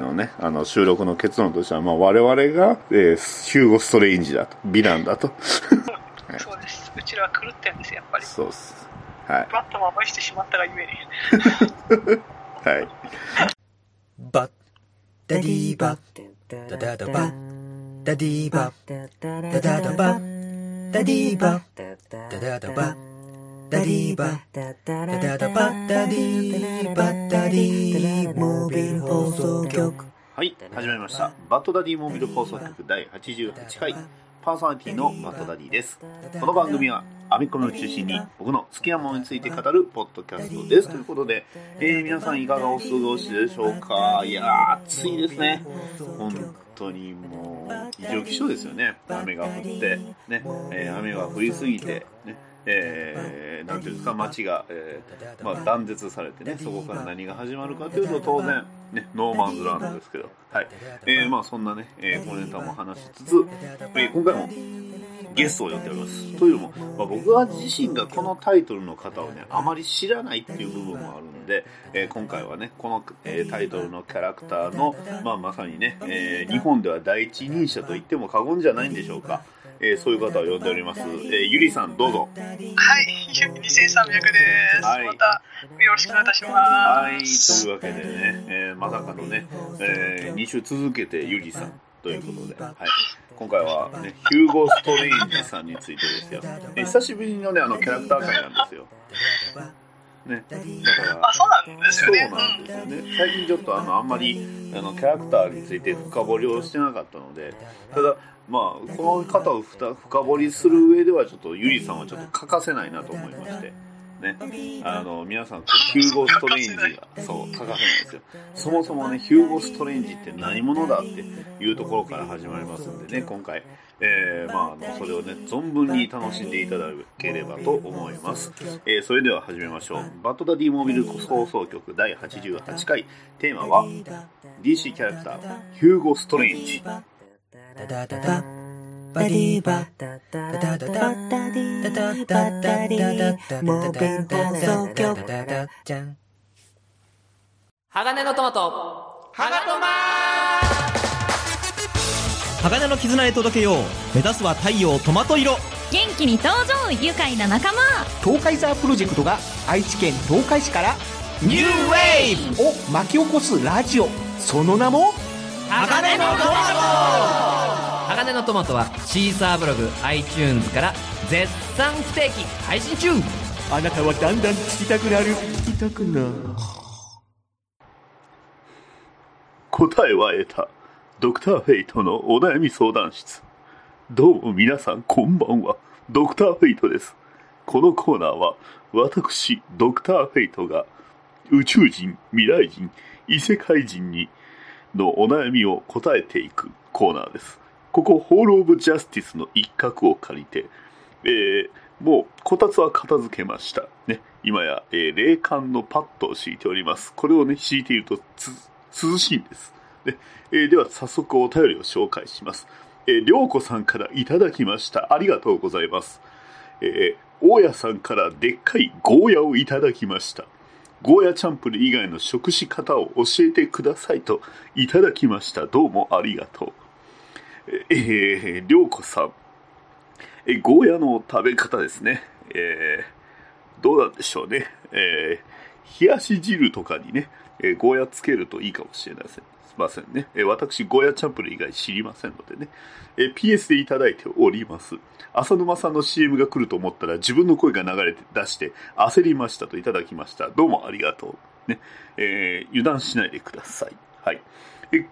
のね、あの収録の結論としては、まあ我々が、えー、ヒューゴ・ストレインジだと、ヴィランだと。そうです。うちらは狂ってんですよ、やっぱり。そうっす。はい。バットマンを愛してしまったがゆえに。はい。バッダディーバッダダダバッダディーバッダダダバッダディーバッダダダバッダディーバッダダダバッダディーバッダディーモービル放送局はい、始まりました。バッドダディモービル放送局第88回。パーソナリティのバッドダディです。この番組はアメコミを中心に僕の好きなものについて語るポッドキャストです。ということで、えー、皆さんいかがお過ごしでしょうか？いやー、暑いですね。本当にもう、異常気象ですよね。雨が降って、ね、えー雨が降りすぎて、ね、えー、なんていうんですか、街が、えーまあ、断絶されてね、そこから何が始まるかというと、当然、ね、ノーマンズランドですけど、はい。えー、まあ、そんなね、えー、小ネタも話しつつ、えー今回もゲストを呼んでおります。というのも、まあ、僕は自身がこのタイトルの方をね、あまり知らないっていう部分もあるんで、えー今回はね、この、えータイトルのキャラクターの、まあ、まさにね、えー日本では第一人者と言っても過言じゃないんでしょうか。えーそういう方を呼んでおります。えーゆりさん、どうぞ。はい、2300です。はいまた、よろしくお願いいたします。はい、というわけでね、えーまさかのね、え2週続けてゆりさんということで、はい、今回はね、ヒューゴ・ストレインジさんについてですよ。えー久しぶりのね、あの、キャラクター会なんですよ。ね、だから、あ、そうなんですそうよね。なんですよね。最近ちょっとあの、あんまり、あの、キャラクターについて深掘りをしてなかったので、ただ、まあ、この方をふた深掘りする上では、ちょっとゆりさんはちょっと欠かせないなと思いまして。ね、あの皆さんヒューゴ・ストレンジがそう欠かせないんですよ。そもそもねヒューゴ・ストレンジって何者だっていうところから始まりますんでね今回、えーまあ、あのそれをね存分に楽しんでいただければと思います、えーそれでは始めましょう。バッドダディモービル放送局第88回。テーマは DC キャラクターヒューゴ・ストレンジ。ダダダダバディバダダダダダディダダダダダモービン放送局じゃん鋼のトマト鋼トマ鋼の絆へ届けよう。目指すは太陽トマト色。元気に登場愉快な仲間。東海ザープロジェクトが愛知県東海市から。ニューウェイブ。を巻き起こすラジオ。その名も鋼のトマト。鋼のトマトはシーサーブログ iTunes から絶賛不定期配信中。あなたはだんだん聞きたくなる。聞きたくなる。答えは得た。ドクターフェイトのお悩み相談室。どうも皆さんこんばんは。ドクターフェイトです。このコーナーは私ドクターフェイトが宇宙人未来人異世界人にのお悩みを答えていくコーナーですここホール・オブ・ジャスティスの一角を借りてえーもうこたつは片付けました。ね、今や、えー冷感のパッドを敷いております。これをね、敷いていると涼しいんです。ねえーでは早速お便りを紹介します。えー、りょうこさんからいただきました。ありがとうございます。えー大家さんからでっかいゴーヤをいただきました。ゴーヤチャンプル以外の食し方を教えてくださいといただきました。どうもありがとう。えー、りょうこさん。えゴーヤの食べ方ですね。えーどうなんでしょうね。えー冷やし汁とかにね、えーゴーヤつけるといいかもしれません。ませんね。えー私、ゴーヤチャンプル以外知りませんのでね。えー PS でいただいております。浅沼さんの CM が来ると思ったら自分の声が流れて出して焦りましたといただきました。どうもありがとう。ね。えー油断しないでください。はい。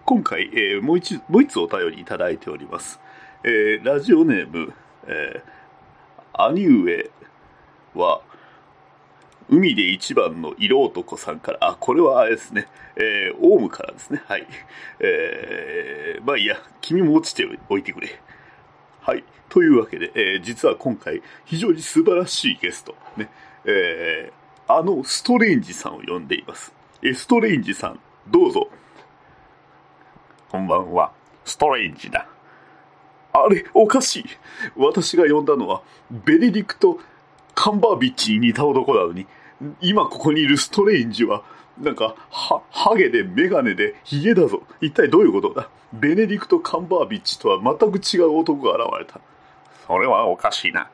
今回、えーもう一、もう一つお便りいただいております。えーラジオネーム、えー、兄上は、海で一番の色男さんから、あ、これはあれですね、えー、オウムからですね、はい。えー、まあいいや、君も落ちておいてくれ。はい。というわけで、えー実は今回、非常に素晴らしいゲスト、ね、えー、あのストレンジさんを呼んでいます。えーストレンジさん、どうぞ。こんばんは、ストレンジだ。あれ、おかしい。私が呼んだのは、ベネディクト・カンバービッチに似た男なのに、今ここにいるストレンジは、なんか、は、ハゲでメガネでヒゲだぞ。一体どういうことだ？ベネディクト・カンバービッチとは全く違う男が現れた。それはおかしいな。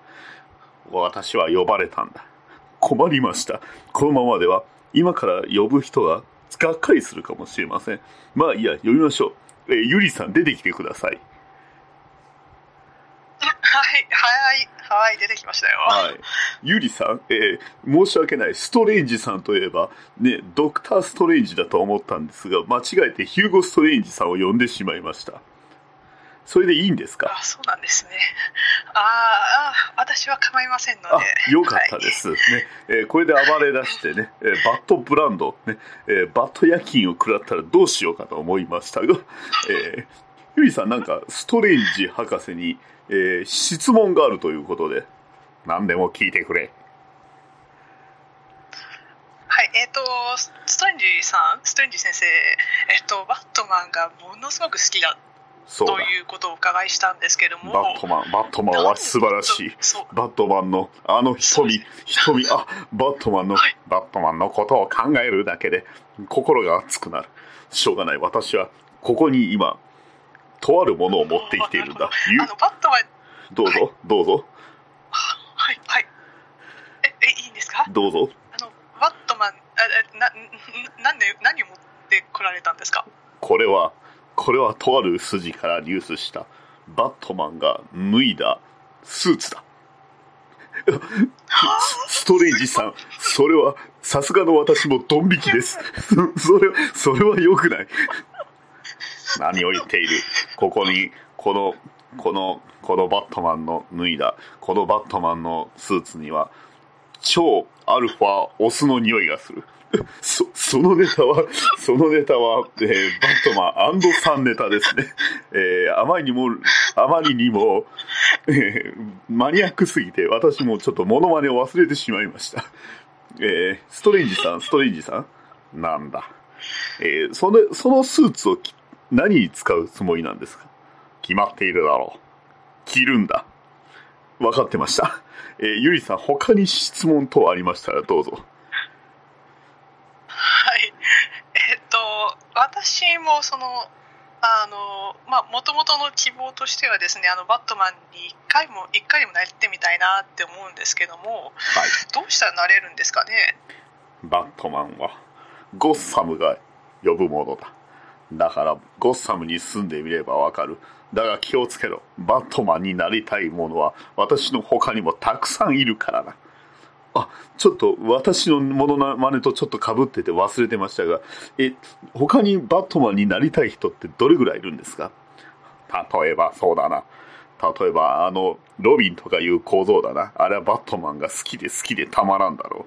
私は呼ばれたんだ。困りました。このままでは、今から呼ぶ人ががっかりするかもしれません。まあいいや、呼びましょう。えーゆりさん出てきてください。はい、はい、はい、出てきましたよ。はい。ゆりさん、えー申し訳ない。ストレンジさんといえば、ね、ドクター・ストレンジだと思ったんですが、間違えてヒューゴ・ストレンジさんを呼んでしまいました。それでいいんですか？あ、そうなんですね。あーあー、私は構いませんのあで。、よかったです。ね、えーこれで暴れ出してね、えーバットブランド、ね、えーバット夜勤を食らったらどうしようかと思いましたが、えーゆりさんなんかストレンジ博士に、えー質問があるということで、何でも聞いてくれ。はい、えっ、と、ストレンジさん、ストレンジ先生、えっ、と、バットマンがものすごく好きだと。いうことをお伺いしたんですけども、バットマン、バットマンは素晴らしい。バットマンのあの瞳、瞳、あ、バットマンの、はいバットマンのことを考えるだけで心が熱くなる。しょうがない。私は、ここに今、とあるものを持ってきているんだ。ゆあの、バットマン、どうぞ、どうぞ、はい、はい。え、え、いいんですか？どうぞ。あの、バットマン、あえな、んなんで、何を持ってこられたんですか？これは、これはとある筋からニュースした、バットマンが脱いだスーツだ。ストレンジさん、それは、さすがの私もドン引きです。それは、それは良くない。何を言っている。ここに、この、この、このバットマンの脱いだ、このバットマンのスーツには、超アルファオスの匂いがする。そ、そのネタは、そのネタは、えーバットマンアンネタですね。えーあまりにも、あまりにも、えーマニアックすぎて、私もちょっとモノマネを忘れてしまいました。えーストレンジさん、ストレンジさん？なんだ？えーその、そのスーツを何に使うつもりなんですか？決まっているだろう。着るんだ。分かってました。えーゆりさん、他に質問等ありましたらどうぞ。はい。えっと、私もその、あの、まあ、もともとの希望としてはですね、あの、バットマンに一回も、一回でもなってみたいなって思うんですけども、はい。どうしたらなれるんですかね？バットマンは、ゴッサムが呼ぶものだ。だから、ゴッサムに住んでみればわかる。だが気をつけろ。バットマンになりたい者は、私の他にもたくさんいるからな。あ、ちょっと私のものの真似とちょっと被ってて忘れてましたが、え、他にバットマンになりたい人ってどれぐらいいるんですか？例えばそうだな。例えばあの、ロビンとかいう構造だな。あれはバットマンが好きで好きでたまらんだろ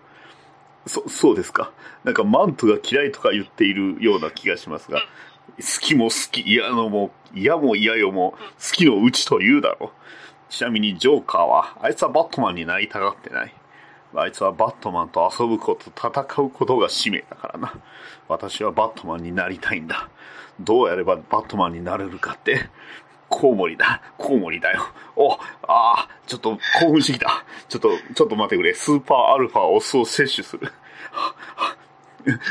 う。そ、そうですか？なんかマントが嫌いとか言っているような気がしますが、好きも好き、嫌のも、嫌も嫌よも、好きのうちと言うだろう。ちなみにジョーカーは、あいつはバットマンになりたがってない。あいつはバットマンと遊ぶこと、戦うことが使命だからな。私はバットマンになりたいんだ。どうやればバットマンになれるかって。コウモリだ。コウモリだよ。お、ああ、ちょっと興奮してきた。ちょっと、ちょっと待ってくれ。スーパーアルファオスを摂取する。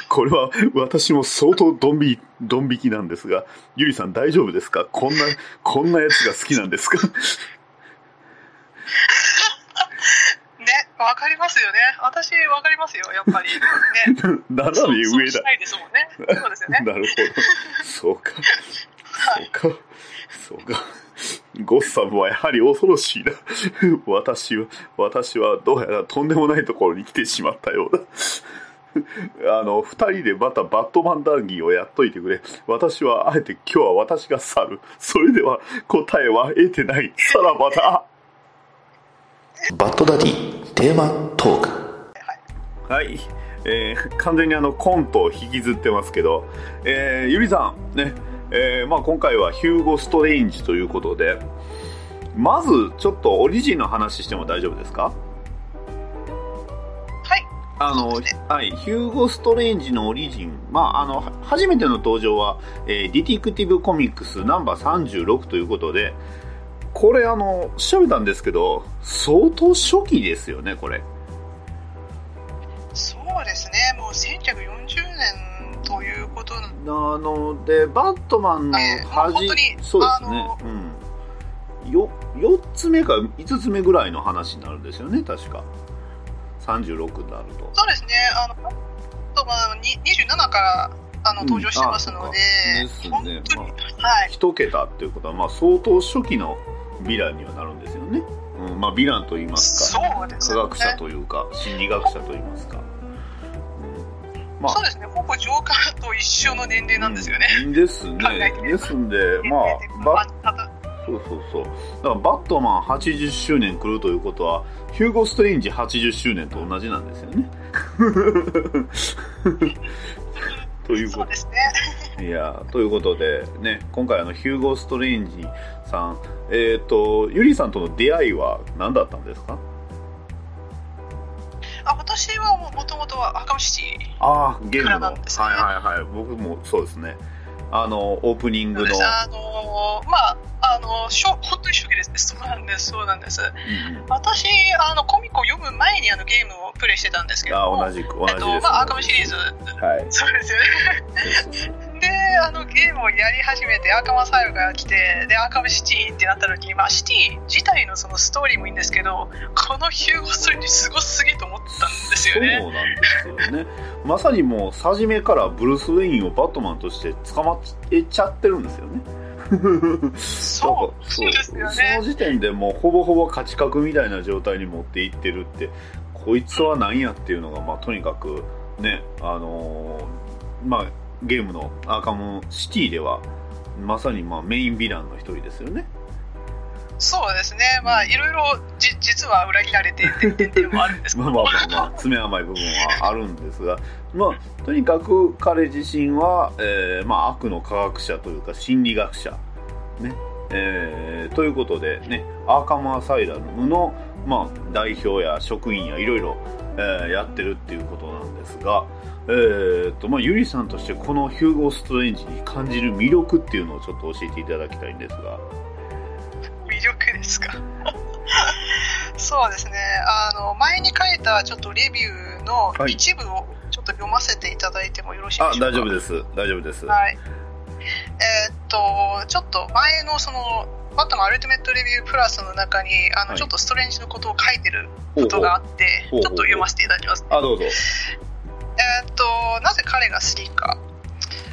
これは私も相当ドン引き、ドン引きなんですが、ゆりさん大丈夫ですか？こんな、こんなやつが好きなんですか、わかりますよね。私わかりますよ、やっぱり。ね。斜め上だ。したいですもんね。そうですよね。なるほど。そうか。そうか。そうか。ゴッサムはやはり恐ろしいな。私は、私はどうやらとんでもないところに来てしまったようだ。あの、二人でまたバットマン談義をやっといてくれ。私は、あえて今日は私が去る。それでは答えは得てない。さらばだ。バッドダディテーマトーク。はい、えー完全にあのコントを引きずってますけど、えーゆりさん、ね。えーまあ、今回はヒューゴ・ストレンジということで。まずちょっとオリジンの話しても大丈夫ですか？はい。あの、はい、ヒューゴ・ストレンジのオリジン、まあ、あの、は初めての登場は、えーディティクティブ・コミックスナンバー36ということで、これあの、調べたんですけど、相当初期ですよね、これ。そうですね。もう1940年ことなあのでバットマンのええ端、本当にそうですね。うん、よ4つ目か5つ目ぐらいの話になるんですよね確か。36になると。そうですね、あの、バットマンに27からあのうん。登場してますので、うか。本ですね。当に、はい。一桁っていうことは、まあ、相当初期のヴィランにはなるんですよね、うんまあ、ヴィランと言いますか。そうですね。科学者というか心理学者と言いますか、うんまあ。そうですね、ほぼジョーカーと一緒の年齢なんですよね。うんですね。ですんでまあバそうそうそう。だからバットマン80周年来るということはヒューゴ・ストレンジ80周年と同じなんですよね。ということ。ですね。いやということでね今回あのヒューゴ・ストレンジさんえっ、とゆりさんとの出会いは何だったんですか？あ私はもともとはアカムシティ。ああゲームの、からなんですね。はいはいはい。僕もそうですね。あのオープニングの、あのまあ、あのしょ本当に初期ですね。そうなんです、そうなんです。うんうん。私、あのコミックを読む前にあのゲームをプレイしてたんですけども、あ同じく同じです、えっとまあ、アーカムシリーズ、はい。そうですよね。で、あのゲームをやり始めて、アーカムアサイルが来て、で、アーカムシティってなった時に、まあ、シティ自体のそのストーリーもいいんですけど、このヒューゴストーリーすごすぎと思ったんですよね。そうなんですよね。まさにもう、初めからブルース・ウェインをバットマンとして捕まえちゃってるんですよね。そうそうですよそねの。時点でもうほぼほぼ勝ち確みたいな状態に持っていってるって、こいつは何やっていうのが、まあ、とにかくね、あのーまあ、ゲームのアーカムシティでは、まさにまあメインヴィランの一人ですよね。そうですね。まあ、いろいろじ実は裏切られてってっていうのもあるんですけど。ま あまあまあまあ、爪甘い部分はあるんですが、まあ、とにかく彼自身は、えーまあ、悪の科学者というか心理学者、ねえーということで、ね、アーカムアサイラムの、まあ、代表や職員やいろいろ、えーやってるっていうことなんですが、えーとまあ、ゆりさんとしてこのヒューゴ・ストレンジに感じる魅力っていうのをちょっと教えていただきたいんですが。魅力ですか？そうですね。あの前に書いたちょっとレビューのはい一部をちょっと読ませていただいてもよろしいでしょあうか？大丈夫です。大丈夫です、はい。えーっとちょっと前のそのバットマンアルティメットレビュープラスの中にあの、はい。ちょっとストレンジのことを書いてることがあってちょっと読ませていただきますあどうぞえーっとなぜ彼が好きか。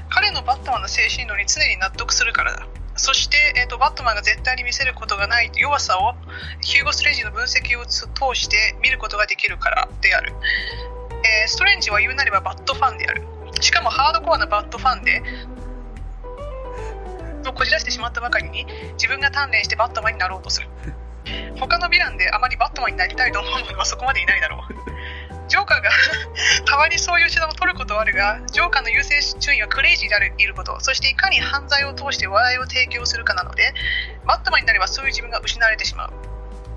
彼のバットマンの精神論に常に納得するからだ。そして、えーっとバットマンが絶対に見せることがない弱さをヒューゴ・ストレンジの分析を通して見ることができるからである、えーストレンジは言うなればバットファンである。しかもハードコアなバットファンでをこじらしてしまったばかりに自分が鍛錬してバットマンになろうとする。他のヴィランであまりバットマンになりたいと思う者はそこまでいないだろう。ジョーカーが たまにそういう手段を取ることはあるがジョーカーの優先順位はクレイジーであるいること。そしていかに犯罪を通して笑いを提供するかなのでバットマンになればそういう自分が失われてしまう。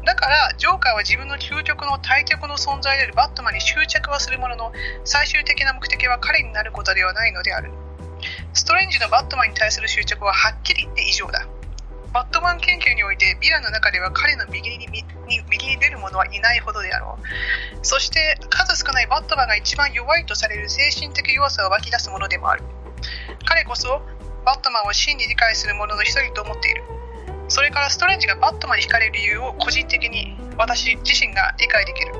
だからジョーカーは自分の究極の対極の存在であるバットマンに執着はするものの最終的な目的は彼になることではないのである。ストレンジのバットマンに対する執着ははっきり言って異常だ。バットマン研究においてヴィランの中では彼の右にに右に出る者はいないほどであろう。そして数少ないバットマンが一番弱いとされる精神的弱さを湧き出すものでもある。彼こそバットマンを真に理解する者の一人と思っている。それからストレンジがバットマンに惹かれる理由を個人的に私自身が理解できる。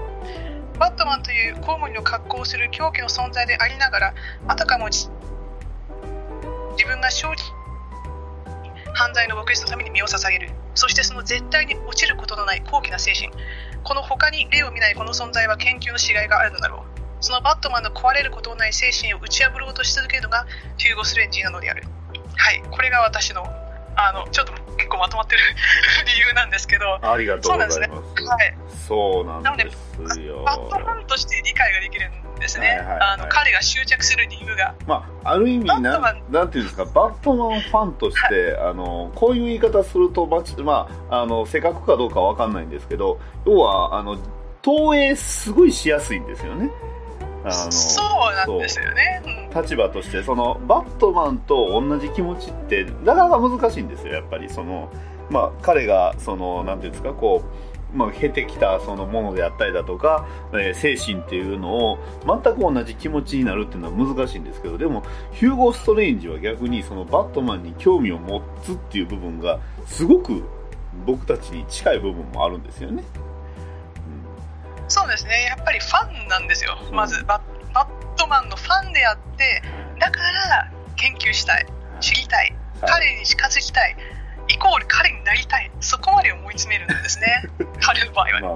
バットマンという公務員の格好をする狂気の存在でありながらあたかも自自分が正直犯罪の撲滅のために身を捧げる。そしてその絶対に落ちることのない高貴な精神。この他に例を見ないこの存在は研究のしがいがあるのだろう。そのバットマンの壊れることのない精神を打ち破ろうとし続けるのがヒューゴ・スレンジなのである。はい。これが私のあのちょっと結構まとまってる 理由なんですけど。ありがとうございます。そうなんですね。はいそうなんですよ。バットマンとして理解ができるんですね、はいはいはい。あの彼が執着する理由が。まあ、ある意味ななんていうんですか、バットマンファンとして、あのこういう言い方すると、ままあ、あの正確かどうかわかんないんですけど、要はあの投影すごいしやすいんですよね。あのそうなんですよね、うん立場としてそのバットマンと同じ気持ちってなかなか難しいんですよやっぱりそのまあ彼がそのなんていうんですかこうまあ、経てきたそのものであったりだとか、えー精神っていうのを全く同じ気持ちになるっていうのは難しいんですけどでもヒューゴ・ストレンジは逆にそのバットマンに興味を持つっていう部分がすごく僕たちに近い部分もあるんですよね。そうですね。やっぱりファンなんですよ。うん。まずバッバットマンのファンであってだから研究したい知りたいはい。彼に近づきたいイコール彼になりたいそこまで思い詰めるんですね。彼の場合は、まあまあ、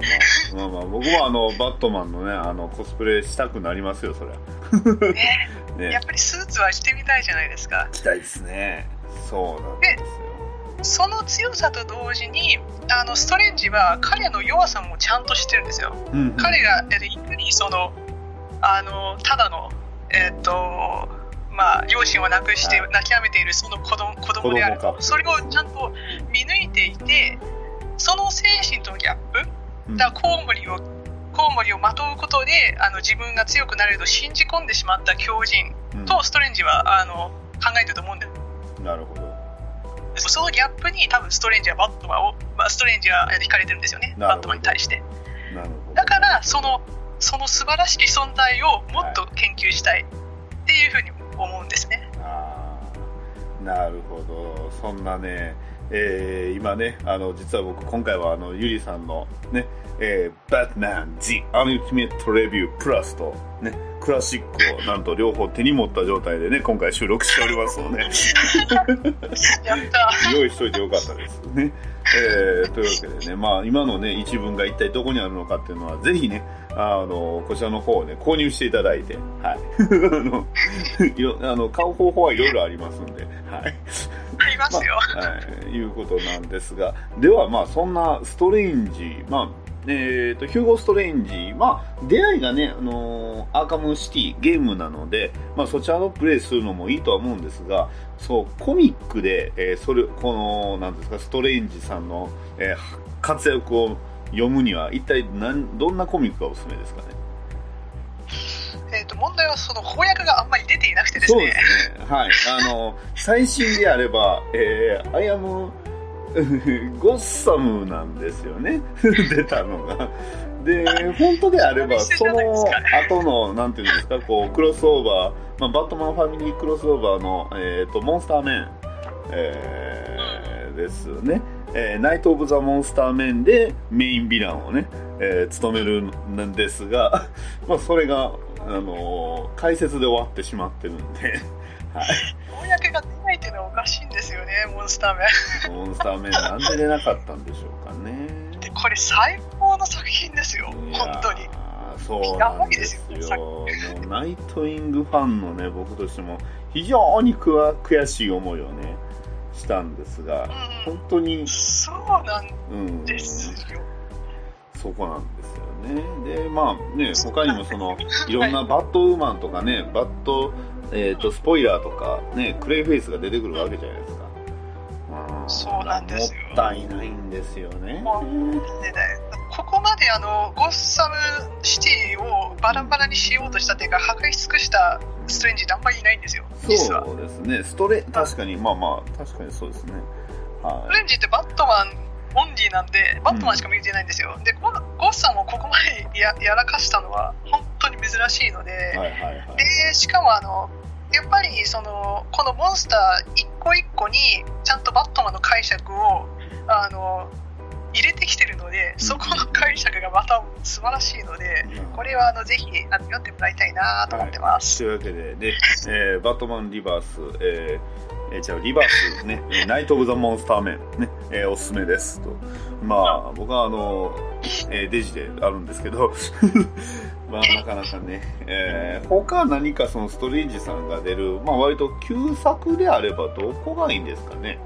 まあまあ、僕もあのバットマンのねあのコスプレしたくなりますよそりゃ。ね。ね。やっぱりスーツは着てみたいじゃないですか。期待ですね。そうなんですよ。その強さと同時にあのストレンジは彼の弱さもちゃんと知ってるんですよ。うんうん。彼がえっといかにそのあのただのえっとまあ両親を亡くしてはい。泣き止めているその子供子供である。それをちゃんと見抜いていてその精神とのギャップうん。だコウモリをコウモリをまとうことであの自分が強くなれると信じ込んでしまった狂人うん。とストレンジはあの考えてると思うんでなるほど。そのギャップに多分ストレンジはバットマンを、まあ、ストレンジは惹かれてるんですよね。バットマンに対して。なるほど。だからそのその素晴らしい存在をもっと研究したいっていうふうに思うんですね、あー。なるほど。そんなね、えー今ね、あの、実は僕、今回はあの、ゆりさんのね、えー、バットマン The Ultimate Review Plus と、ね、クラシックをなんと両方手に持った状態でね、今回収録しておりますので、用意しといてよかったですね。えーというわけでね、まあ、今のね、一文が一体どこにあるのかっていうのは、ぜひね、あの、こちらの方をね、購入していただいて、はい。あの、いろあの買う方法はいろいろありますんで、はい。りますよ、まあはい、いうことなんですが、ではまあそんなストレンジ、まあ、えー、とヒューゴ・ストレンジ、まあ、出会いがね、あのーアーカムシティゲームなので、まあ、そちらのプレイするのもいいとは思うんですがそうコミックで、えーそれこのなんですかストレンジさんの、えー活躍を読むには一体何どんなコミックがおすすめですかね？えー、と問題はその翻訳があんまり出ていなくてですねそうですね。はい。あの、最新であれば、えー、アイアム、ゴッサムなんですよね。出たのが。で、本当であれば、そのか後の、なんていうんですか、こう、クロスオーバー、まあ、バットマンファミリークロスオーバーの、えっ、と、モンスターメン、えーですね。えーナイト・オブ・ザ・モンスターメンでメインヴィランをね、えー務めるんですが、まあ、それが、あのー解説で終わってしまってるんで、はい。翻訳が出ないっていうのはおかしいんですよねモンスターメンモンスターメンなんで出なかったんでしょうかね。でこれ最高の作品ですよ本当にそうなんですよ。もうナイトイングファンのね、僕としても非常にくわ悔しい思いをね、したんですが、うん本当に、そうなんうん、ですよそこなんですよね。で、まあね、他にもその、いろんなバットウーマンとかね、バット、えっ、と、スポイラーとか、ね、クレイフェイスが出てくるわけじゃないですか。うんそうなんですよもったいないんですよね。でね、ここまであのゴッサムシティをバラバラにしようとしたっていうか破壊し尽くしたストレンジってあんまりいないんですよそうですね。ストレ、確かに、まあまあ、確かにそうですね。はストレンジってバットマンオンリーなんでバットマンしか見てないんですよ、でゴゴッサムをここまでややらかしたのは本当に珍しいので、い。はいはいはい。でしかもあのやっぱりそのこのモンスター一個一個にちゃんとバットマンの解釈をあの入れてきてるのでそこの解釈がまた素晴らしいのでうん。これはあのぜひあの読んでもらいたいなと思ってます、というわけで、で、えーバットマンリバース、えーえー、じゃあリバースね、えーナイト・オブ・ザ・モンスターメン、ね、えーおすすめですと。まあ、僕はあの、えーデジであるんですけど、まあ、なかなかね、えー他何かそのストレンジさんが出る、まあ、割と旧作であればどこがいいんですかね。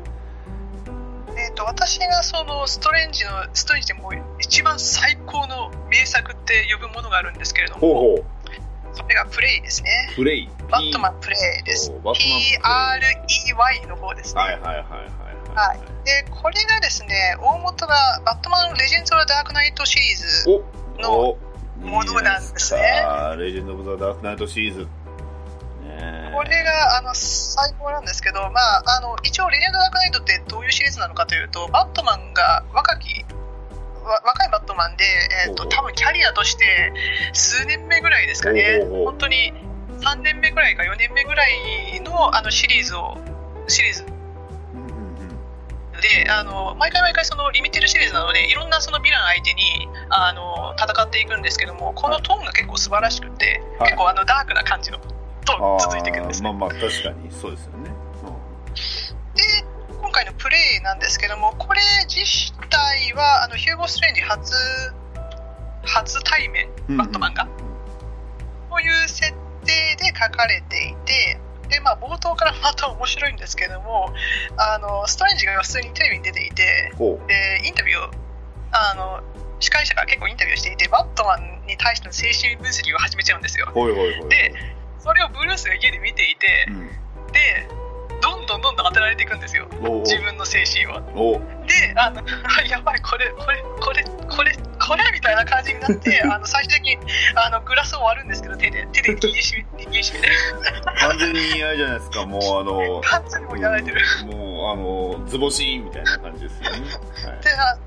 えー、と私がそのストレンジのストレンジでもう一番最高の名作って呼ぶものがあるるんですけれどもほうほう。それがプレイですね。プレイ。バットマンプレイです。PREY の方ですね、はいはいはいはいはい、でこれがですね大元がバットマンレジェンド・オブ・ダークナイトシリーズおのおものなんですね。いいじゃないですか。レジェンド・オブ・ザ・ダークナイトシリーズ。ねえ。これがあの最高なんですけど、まあ、あの一応レジェンド・ダークナイトってどういうシリーズなのかというとバットマンが若きわ若いバットマンで、えー、と多分キャリアとして数年目ぐらいですかね。本当に3年目ぐらいか4年目ぐらいのあのシリーズをシリーズ。であの毎回毎回そのリミテッドシリーズなのでいろんなそのヴィラン相手にあの戦っていくんですけどもこのトーンが結構素晴らしくて、はい。結構あのダークな感じのトーンが続いていくんですね。まあまあ確かに。そうですよね。回のプレイなんですけどもこれ自体はあのヒューゴ・ストレンジ初初対面うんバットマンが、こういう設定で書かれていてで、まあ、冒頭からまた面白いんですけどもあのストレンジが普通にテレビに出ていてほでインタビューをあの司会者が結構インタビューしていてバットマンに対しての精神分析を始めちゃうんですよ。でそれをブルースが家で見ていてうん、でどんどんどん当てられていくんですよ。自分の精神を。おう。であの やばいこれこれこれこれこれみたいな感じになって あの最終的にあのグラスを割るんですけど手で。手で 握りしめ握りしめて。完全にあれじゃないですか、もうあの、完全にもうやられてる。うんもうあの、図星みたいな感じですよね。はい。であ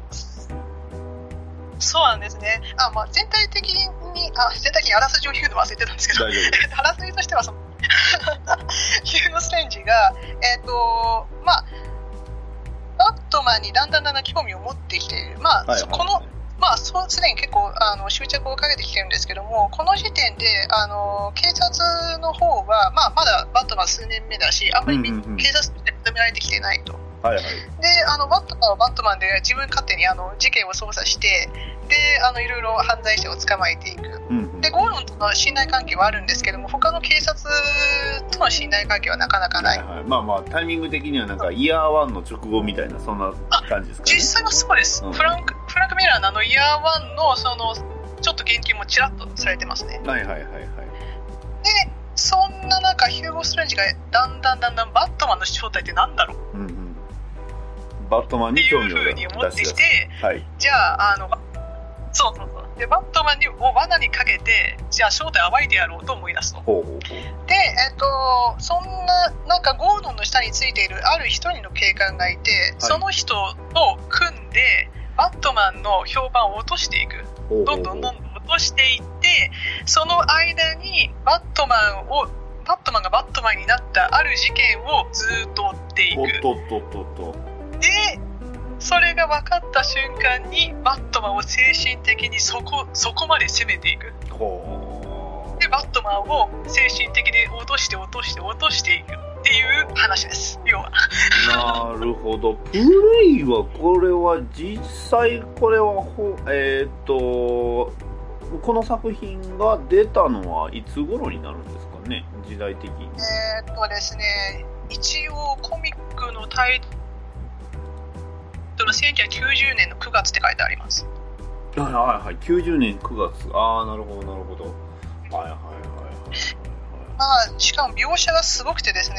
そうなんですね。あ、まあ、全体的にあ全体的にあらすじを言うの忘れてたんですけど。あらすじとしてはその ヒューゴ・ストレンジがえっ、とまあバットマンにだんだんだんだん興味を持ってきている。まあ、はいはい。このまあ、そうすでに結構あの執着をかけてきてるんですけども、この時点であの警察の方は、まあ、まだバットマン数年目だし、あんまりうんうん。警察として認められてきてないと。はいはい。で、あのバットマンはバットマンで自分勝手にあの事件を捜査して、で、あのいろいろ犯罪者を捕まえていく。うんうんで、ゴーロンとの信頼関係はあるんですけども、他の警察との信頼関係はなかなかない。はいはい、まあまあタイミング的にはなんかイヤーワンの直後みたいなそんな感じですかね実際はそうです。うんフランク、フランク・ミラーのあのイヤーワンのその、ちょっと言及もちらっとされてますね。はいはいはいはいで、そんな中、ヒューゴ・ストレンジがだんだんだんだんバットマンの正体ってなんだろううんうんバットマンっていに興味をうふうに思ってきて、たはいじゃあ、あの、そうそうそう。で、バットマンにを罠にかけて、じゃあ正体を暴いてやろうと思い出すの。ほうほうで、えっと、そんな、なんかゴードンの下についているある一人の警官がいて、その人と組んで、バットマンの評判を落としていく。ほうほうどんどんどんどん落としていって、その間にバットマンを、バットマンがバットマンになったある事件をずっと追っていく。おっとっとっとっとで、それが分かった瞬間に、バットマンを精神的にそこ、そこまで攻めていく。ほで、バットマンを精神的に落として落として落としていくっていう話です。要は。うなるほどプレイはこれは実際これはほえーっとこの作品が出たのはいつ頃になるんですかね？時代的にえーっとですね、一応コミックのタイトル、1990年の9月って書いてあります。はいはいはい。90年9月。ああなるほどなるほど。はいはいはいはいまあ、しかも描写がすごくてですね、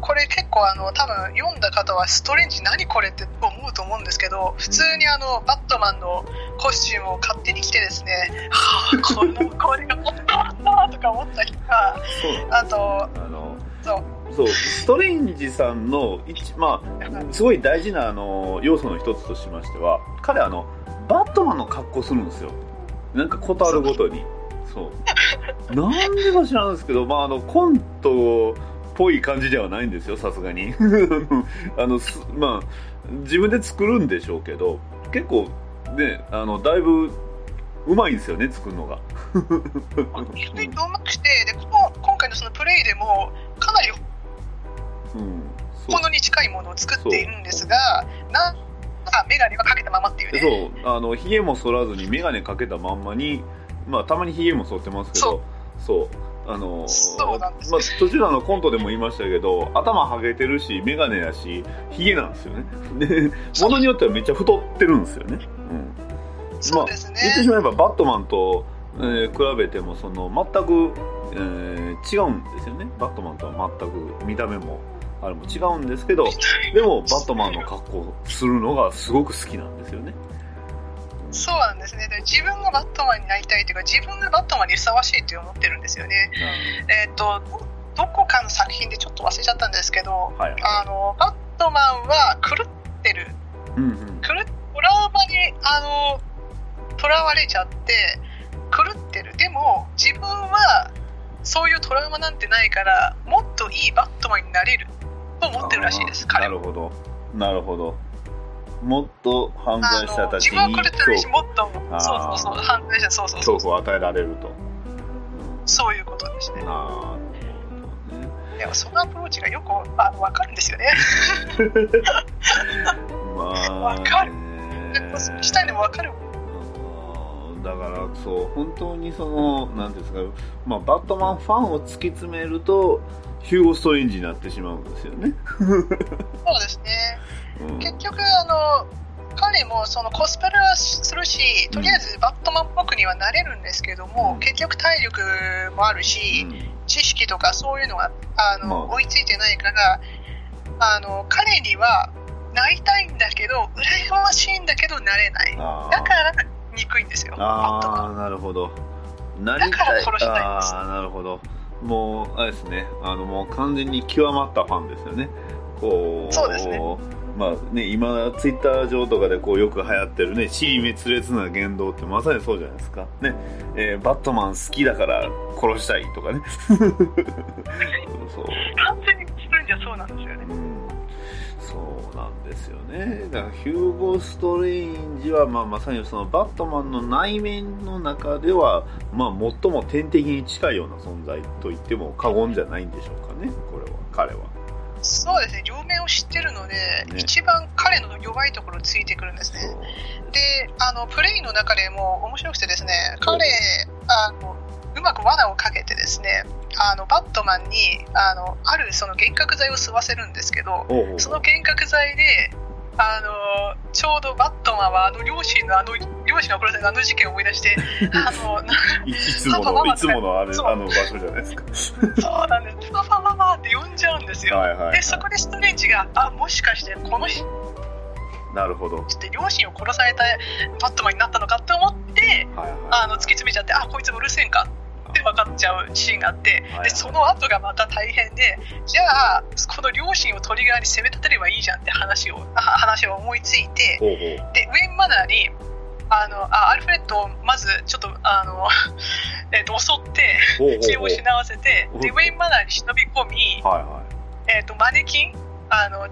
これ結構あの多分読んだ方はストレンジ何これって思うと思うんですけど普通にあのバットマンのコスチュームを勝手に着てですねはあ このこれが本当だとか思ったりとかそうあとあのそうそうストレンジさんの一まあすごい大事なあの要素の一つとしましては彼あのバットマンの格好するんですよ。なんかことあるごとに。そう。なんでか知らんですけどまああのコントっぽい感じではないんですよさすがに。あのまあ自分で作るんでしょうけど結構ねあのだいぶうまいんですよね作るのが。非常にうまくしてでこの今回のそのプレイでもかなりうん。そう。本物に近いものを作っているんですがなんか眼鏡はかけたままっていうね。そう。あのひげも剃らずに眼鏡かけたまんまにまあたまにひげも剃ってますけど。そう。あのそうなんです。まあ、途中のあのコントでも言いましたけど頭はげてるし眼鏡やしひげなんですよね。でものによってはめっちゃ太ってるんですよね、うん、そうですね、言ってしまえばバットマンと、えー比べてもその全く、えー違うんですよね。バットマンとは全く見た目もあれも違うんですけどでもバットマンの格好するのがすごく好きなんですよね。そうなんですね。で自分がバットマンになりたいというか自分がバットマンにふさわしいと思ってるんですよね。えっ、とどどこかの作品でちょっと忘れちゃったんですけどはいはい。あのバットマンは狂ってる。うんうん。狂っトラウマにあのとらわれちゃって狂ってる。でも自分はそういうトラウマなんてないからもっといいバットマンになれると思ってるらしいです彼はなるほど。なるほど。もっと犯あ罪者たちに分は狂ってるもっとそうそうそう犯罪者そうそうそう。恐怖を与えられると。そういうことですねなるでもそのアプローチがよくあの分かるんですよね。まあわかる。ねコスプレしたいのも分かるうんだからそう本当にそのなんていうんですか、まあ、バットマンファンを突き詰めるとヒューゴ・ストレンジになってしまうんですよね、そうですね。うん。結局あの彼もそのコスプレはするしとりあえずバットマンっぽくにはなれるんですけども、うん。結局体力もあるし、うん。知識とかそういうのがあの、まあ。追いついてないからあの彼にはなりたいんだけど羨ましいんだけどなれない。だから憎いんですよ。ああなるほど。なりたい。ああなるほど。もうあれですね。あのもう完全に極まったファンですよね。こうそうですね。まあね今ツイッター上とかでこうよく流行ってるね尻滅裂な言動ってまさにそうじゃないですか。ね、えーバットマン好きだから殺したいとかね。そう。完全にするんじゃそうなんですよね。うんそうなんですよね。だからヒューゴ・ストレインジは、まあ、まさにそのバットマンの内面の中では、まあ、最も天敵に近いような存在と言っても過言じゃないんでしょうかね、これは、彼は。そうですね。両面を知ってるので、ね一番彼の弱いところついてくるんですね。であのプレイの中でも面白くてですね彼あのうまく罠をかけてですねあのバットマンにあのあるその幻覚剤を吸わせるんですけどその幻覚剤であのちょうどバットマンはあの両親のあの両親が殺されたあの事件を思い出して あのないいつもの、いつものああの場所じゃないですか。そうなんですパパママって呼んじゃうんですよ、はいはい、はいで。そこでストレンジがあもしかしてこの人なるほど。両親を殺されたバットマンになったのかって思っちゃうシーンがあってはい。でその後がまた大変でじゃあこの両親をトリガーに攻め立てればいいじゃんって話をあ話を思いついて。でウェイン・マナーにあのあアルフレッドをまずちょっとあの、えっと襲ってほうほうほう。気を失わせてでウェイン・マナーに忍び込み、はいはえっとマネキンあの、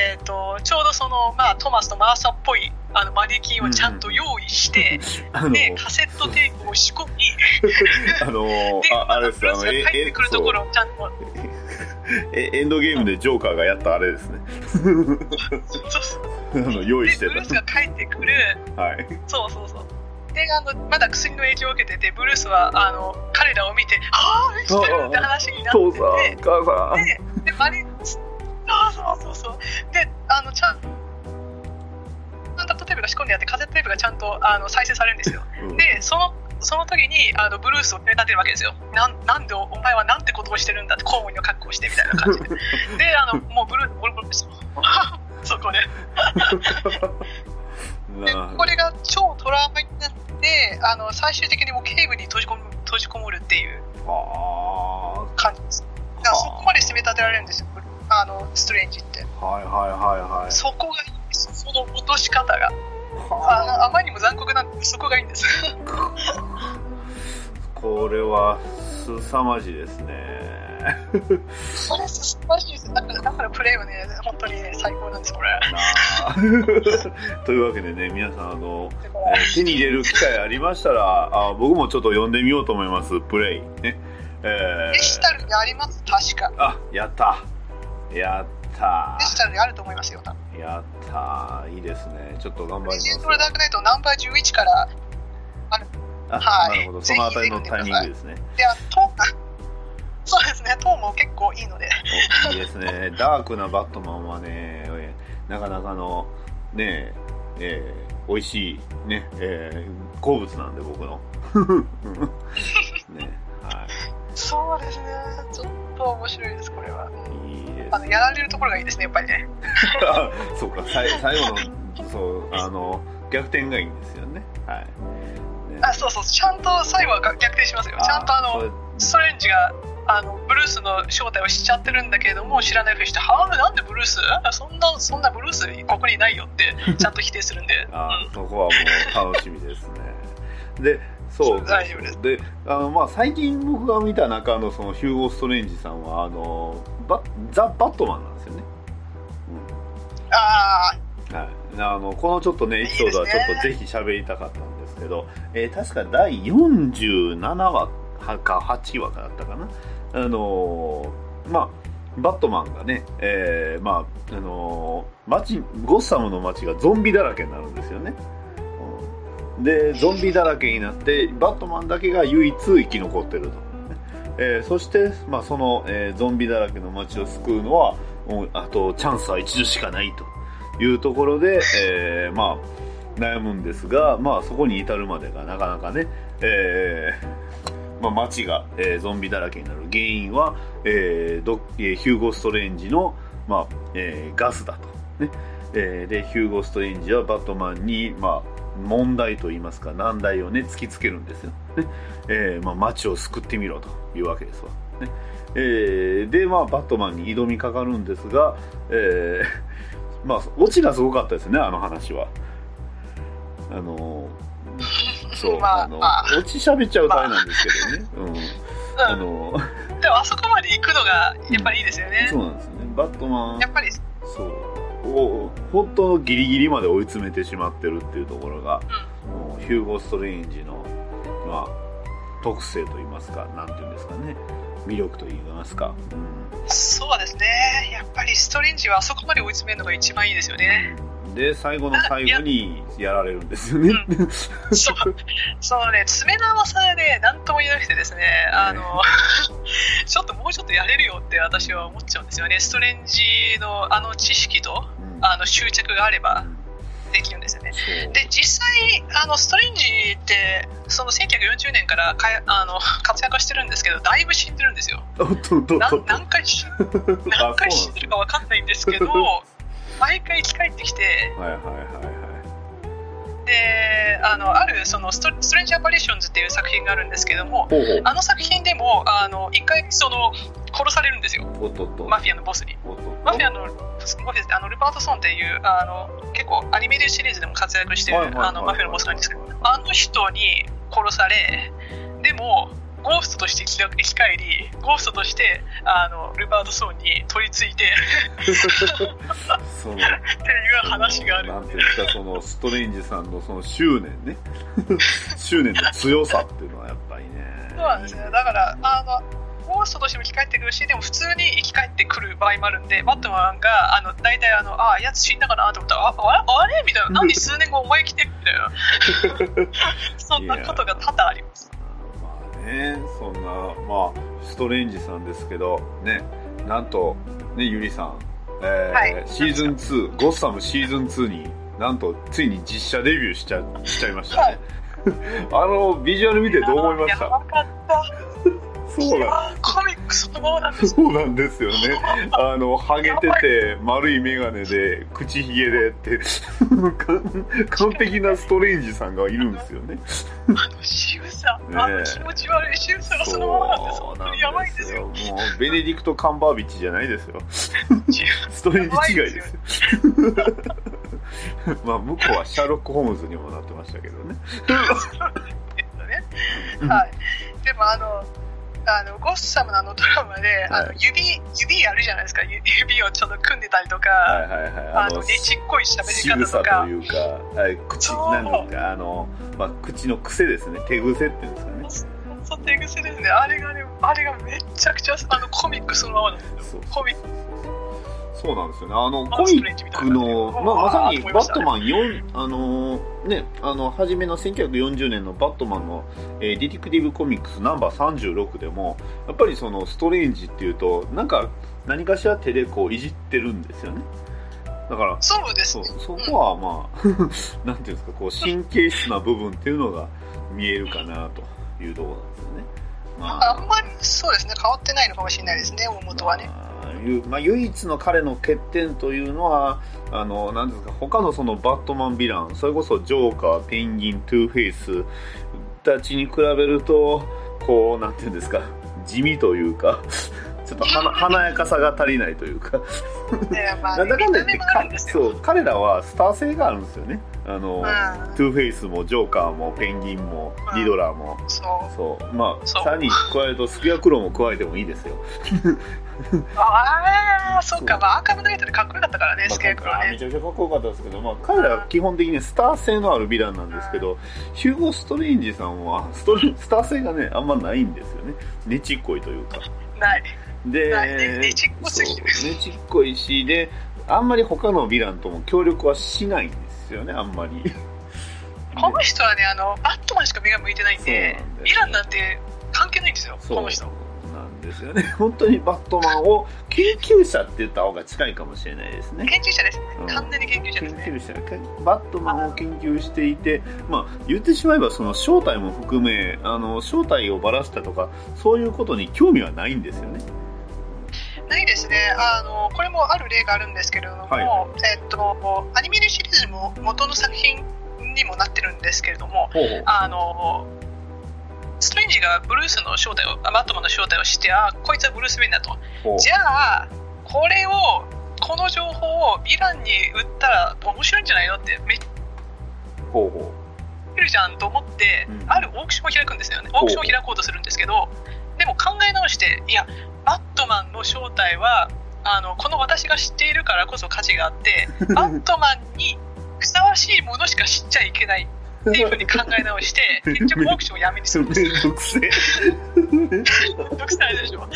えっとちょうどその、まあ、トマスとマーサっぽいあのマネキンをちゃんと用意して、い。あの、でカセットテープを仕込みあの で、ああれです、ブルースがあの、え、え帰ってくるところをちゃんとえエンドゲームでジョーカーがやったあれですね。用意でしてブルースが帰ってくるた。はい。そうそうそうであのまだ薬の影響を受けててブルースはあの彼らを見てああ生きてるって話になってて。ででマネそうそうそうそう。であのちゃんカセットテープが仕込んであってカセットテープがちゃんとあの再生されるんですよ。うん。でそのその時にあのブルースを決め立てるわけですよ。なんなんでおお前はなんてことをしてるんだってコウモリの格好をしてみたいな感じで。であのもうブルースボロボロですよそこででなこれが超トラウマになってあの最終的にもう警部に閉じ込む閉じこもるっていうあ感じです。だからそこまで攻め立てられるんですよあのストレンジって。ーはいはいはいはい。そこがいいんです。その落とし方が。あはのあまりにも残酷なんでそこがいいんです。あ これは、凄まじいですね。それ素晴らしいです。だからだからプレイはね本当にね最高なんですこれ。なあ。というわけでね、皆さん、あの、えー手に入れる機会ありましたら、あ僕もちょっと読んでみようと思います、プレイ。ね。えデジタルにあります確か。ー、あ、やった。やったデ。ジタルにあると思いますよ多分やった。いいですね。ちょっと頑張りますレジェンド・ダークナイトナンバー11からあ、はいなるほど。そのあたりのタイミングですね。であトーンそうですねトーンも結構いいのでおいいですね。ダークなバットマンはね、えーなかなかの、ねえー美味しい、ね、えー好物なんで、僕の。ね、はそうですね。ちょっと面白いですこれは。い。いいですあのやられるところがいいですねやっぱりね。あ そうか、最最後の、そう、あの、逆転がいいんですよね。はい。ね。あそうそうちゃんと最後は逆転しますよ。ちゃんとあのストレンジがあのブルースの正体を知っちゃってるんだけれども知らないふりして「はあなんでブルース？そんなそんなブルースここにないよ」ってちゃんと否定するんで、あうん。そこはもう楽しみですね。で、そう大丈夫ですであの、まあ、最近僕が見た中のそのヒューゴ・ストレンジさんはあのバザ・バットマンなんですよね。あうんはい、あのこのちょっとねエピソードはちょっとぜひ喋りたかったんですけど、えー確か第47話か8話かだったかな。あのーまあバットマンがね、えーまああのー街ゴッサムの街がゾンビだらけになるんですよね。でゾンビだらけになってバットマンだけが唯一生き残ってると。えーそして、まあ、その、えーゾンビだらけの街を救うのはもうあとチャンスは一度しかないと。いうところで、えーまあ、悩むんですが、まあ、そこに至るまでがなかなかね、えまあ、街が、えゾンビだらけになる原因は、えーえヒューゴ・ストレンジの、まあえガスだと、ね。えでヒューゴ・ストレンジはバットマンに、まあ、問題といいますか難題をね突きつけるんですよ、ね。えーまあ、街を救ってみろというわけですわ、ね。えーで、まあ、バットマンに挑みかかるんですが、えーまあ、オチがすごかったですねあの話は。あのーそう、まああのまあ。オチ喋っちゃうとあれなんですけどね、うん。あ、あうん、のでもあそこまで行くのがやっぱりいいですよね、そうなんですね。バットマンやっぱりそうお本当のギリギリまで追い詰めてしまってるっていうところが、もうヒューゴ・ストレンジの、まあ、特性といいますかなんていうんですかね魅力といいますか、そうですね。やっぱりストレンジはあそこまで追い詰めるのが一番いいですよね、うん。で最後の最後にや。られるんですよね、そう。そのね詰めの甘さでね何とも言えなくてですねあの ちょっともうちょっとやれるよって私は思っちゃうんですよね。ストレンジのあの知識とうん。あの執着があればうん。できるんですよね。で実際あのストレンジってその1940年からかやあの 活躍してるんですけどだいぶ死んでるんですよ。何回死 あ何回死んでるか分かんないんですけどそ毎回生き返ってきてはいはいはいはいであのあるそのストストレンジ・アパリションズっていう作品があるんですけどもあの作品でもあの一回その殺されるんですよ。おっとっと。マフィアのボスに。マフィアのあのルパートソンっていうあの結構アニメでシリーズでも活躍してるマフィアのボスなんですけどあの人に殺されでもゴーストとして生き返りゴーストとしてあのルパートソンに取り付いてそのっていう話がある。なんていうんですかそのストレンジさんのその執念ね。執念の強さっていうのはやっぱりね。そうなんですねだからあのゴーストとしても生き返ってくるしでも普通に生き返ってくる場合もあるんでバットマンがあの大体あのああやつ死んだかなと思ったらあああれ？みたいな。何数年後お前来てみたいな。そんなことが多々あります。まあね。そんなまあストレンジさんですけどねなんとねゆりさん、えーはい。シーズン2ゴッサムシーズン2になんとついに実写デビューしちゃしちゃいましたね、あのビジュアル見てどう思いました？やばかったそうなんあコミックそのままなんです。そうなんですよね。あの、ハゲてて、丸い眼鏡で、口ひげでって、完璧なストレンジさんがいるんですよね。あの仕草、ねえ。あの気持ち悪い仕草がそのままなんです本当にやばいんですよ。もう、ベネディクト・カンバービッチじゃないですよ。仕 ストレンジ違いですよ。まあ、向こうはシャーロック・ホームズにもなってましたけどね。はい。でもあのあのゴッサムのあのドラマで、あの指指やるじゃないですか。指指をちょっと組んでたりとか、はいはいはい。あのねちっこい喋仕り方草ととかいうか、はい、口、なんですか、あの、まあ、口の癖ですね。手癖っていうんですかね。そう手癖ですね。あれがねあれがめちゃくちゃあのコミックそのままなんですよ。コミックそうなんですよね。あの、あコミックの、まあ、まさにバットマン4、あのーね、あの、初めの1940年のバットマンの、えーディティクティブコミックスナンバー36でも、やっぱりそのストレンジっていうと、なんか、何かしら手でこういじってるんですよね。だから、そうですそう、そこはまあ、なんていうんですか、こう、神経質な部分っていうのが見えるかなというところなんですよね。まあんまりそうですね変わってないのかもしれないですね大元はね、まあゆまあ、唯一の彼の欠点というのは、あの、なんですか、他のそのバットマンヴィラン、それこそジョーカー、ペンギン、トゥーフェイスたちに比べると、こう、なんていうんですか、地味というかちょっと華華やかさが足りないというか。なんだかんだ言ってそう彼らはスター性があるんですよね。あの、うんトゥーフェイスもジョーカーもペンギンもうんリドラーも、そう。そう。まあさらに加えるとスクヤクロも加えてもいいですよ ああそうか。まあアーカムナイトでかっこよかったからねまあスケークロね。めちゃくちゃかっこよかったですけど、まあ、彼らは基本的にスター性のあるヴィランなんですけど、ヒューゴ・ストレンジさんはストレ スター性がね、あんまないんですよね。ねちっこいというか。ない。で、ないね。ねちっこすぎる。ねちっこいし、で、あんまり他のヴィランとも協力はしないんですよね、あんまり。この人はねあのバットマンしか目が向いてないんでヴィランなんて関係ないんですよそう。この人なんですよね。本当にバットマンを研究者って言った方が近いかもしれないですね。研究者ですね。うん。完全に研究者ですね。研究者。バットマンを研究していて、まあ、言ってしまえばその正体も含めあの正体をばらしたとかそういうことに興味はないんですよね。ないですね。あのこれもある例があるんですけれども、はい。えっとアニメーシリーズも元の作品にもなってるんですけれどもあのストレンジがブルースの正体をあバットマンの正体を知ってあこいつはブルース・ウェインだと。じゃあこれをこの情報をヴィランに売ったら面白いんじゃないのってめっほうほいるじゃんと思って、うん。あるオークションを開くんですよね。オークションを開こうとするんですけどでも考え直していやバットマンの正体はあのこの私が知っているからこそ価値があって バットマンにふさわしいものしか知っちゃいけないっていうふうに考え直して 結局オークションをやめにすう。るんですよ。めんどくせえ。どくさいでしょ。